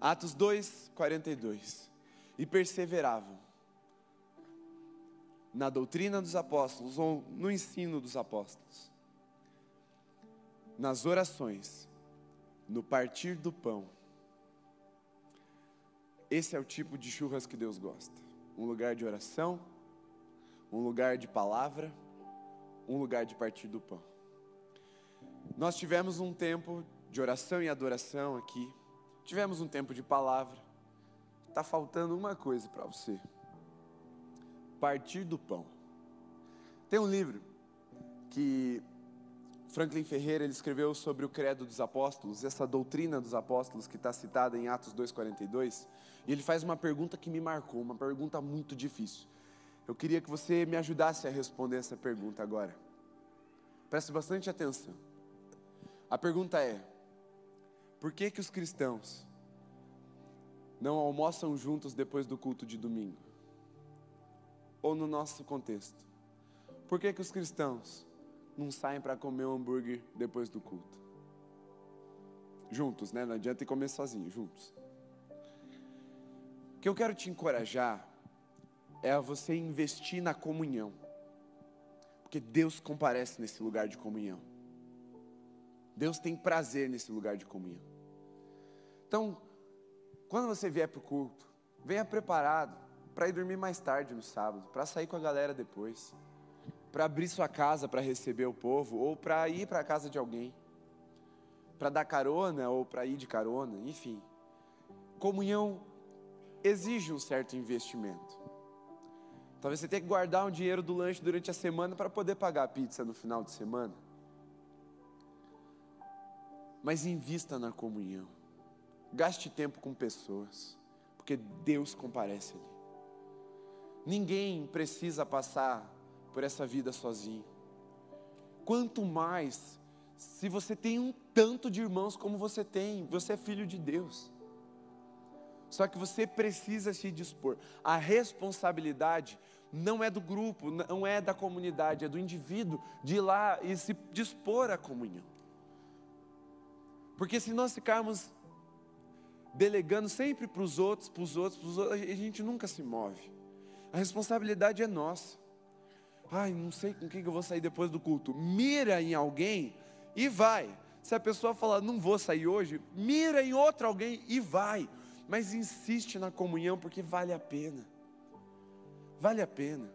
Atos 2, 42. E perseveravam na doutrina dos apóstolos, ou no ensino dos apóstolos, nas orações, no partir do pão esse é o tipo de churras que Deus gosta. Um lugar de oração, um lugar de palavra, um lugar de partir do pão. Nós tivemos um tempo de oração e adoração aqui. Tivemos um tempo de palavra. Está faltando uma coisa para você: partir do pão. Tem um livro que Franklin Ferreira ele escreveu sobre o credo dos apóstolos, essa doutrina dos apóstolos que está citada em Atos 2,42, e ele faz uma pergunta que me marcou, uma pergunta muito difícil. Eu queria que você me ajudasse a responder essa pergunta agora. Preste bastante atenção. A pergunta é: por que que os cristãos não almoçam juntos depois do culto de domingo? Ou no nosso contexto, por que que os cristãos não saem para comer um hambúrguer depois do culto. Juntos, né? Não adianta comer sozinho, juntos. O que eu quero te encorajar é a você investir na comunhão. Porque Deus comparece nesse lugar de comunhão. Deus tem prazer nesse lugar de comunhão. Então, quando você vier para o culto, venha preparado para ir dormir mais tarde no sábado, para sair com a galera depois para abrir sua casa para receber o povo, ou para ir para a casa de alguém, para dar carona ou para ir de carona, enfim. Comunhão exige um certo investimento. Talvez você tenha que guardar um dinheiro do lanche durante a semana para poder pagar a pizza no final de semana. Mas invista na comunhão. Gaste tempo com pessoas, porque Deus comparece ali. Ninguém precisa passar por essa vida sozinho. Quanto mais, se você tem um tanto de irmãos como você tem, você é filho de Deus. Só que você precisa se dispor. A responsabilidade não é do grupo, não é da comunidade, é do indivíduo de ir lá e se dispor à comunhão. Porque se nós ficarmos delegando sempre para os outros, para os outros, para os outros, a gente nunca se move. A responsabilidade é nossa. Ai, não sei com quem que eu vou sair depois do culto. Mira em alguém e vai. Se a pessoa falar, não vou sair hoje, mira em outro alguém e vai. Mas insiste na comunhão porque vale a pena. Vale a pena.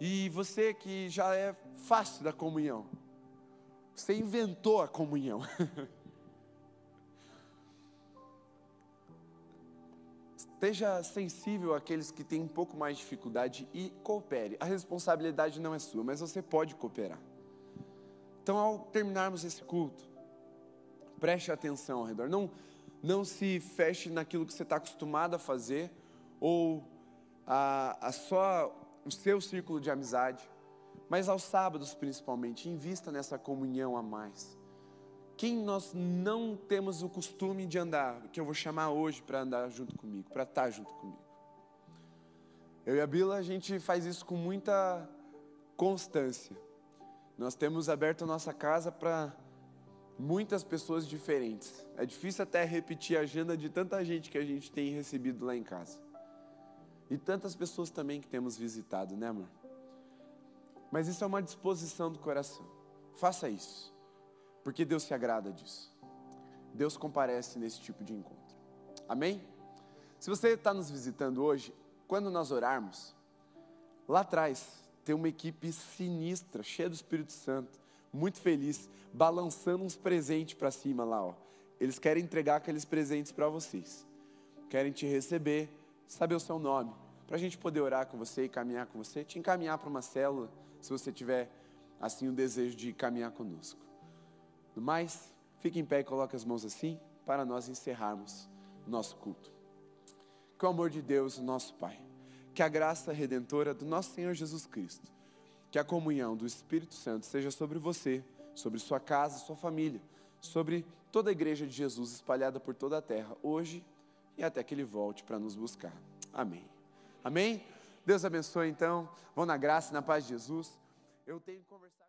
E você que já é fácil da comunhão, você inventou a comunhão. Esteja sensível àqueles que têm um pouco mais de dificuldade e coopere. A responsabilidade não é sua, mas você pode cooperar. Então, ao terminarmos esse culto, preste atenção ao redor. Não, não se feche naquilo que você está acostumado a fazer ou a, a só o seu círculo de amizade, mas aos sábados principalmente, invista nessa comunhão a mais. Quem nós não temos o costume de andar, que eu vou chamar hoje para andar junto comigo, para estar junto comigo. Eu e a Bila, a gente faz isso com muita constância. Nós temos aberto a nossa casa para muitas pessoas diferentes. É difícil até repetir a agenda de tanta gente que a gente tem recebido lá em casa. E tantas pessoas também que temos visitado, né, amor? Mas isso é uma disposição do coração. Faça isso, porque Deus se agrada disso. Deus comparece nesse tipo de encontro. Amém? Se você está nos visitando hoje, quando nós orarmos, lá atrás tem uma equipe sinistra, cheia do Espírito Santo, muito feliz, balançando uns presentes para cima lá, ó. Eles querem entregar aqueles presentes para vocês. Querem te receber, saber o seu nome, para a gente poder orar com você e caminhar com você, te encaminhar para uma célula, se você tiver assim o desejo de caminhar conosco. No mais, fique em pé e coloque as mãos assim para nós encerrarmos nosso culto. Que o amor de Deus, nosso Pai, que a graça redentora do nosso Senhor Jesus Cristo, que a comunhão do Espírito Santo seja sobre você, sobre sua casa, sua família, sobre toda a igreja de Jesus espalhada por toda a terra, hoje e até que Ele volte para nos buscar. Amém. Amém? Deus abençoe então. Vão na graça e na paz de Jesus. Eu tenho que conversar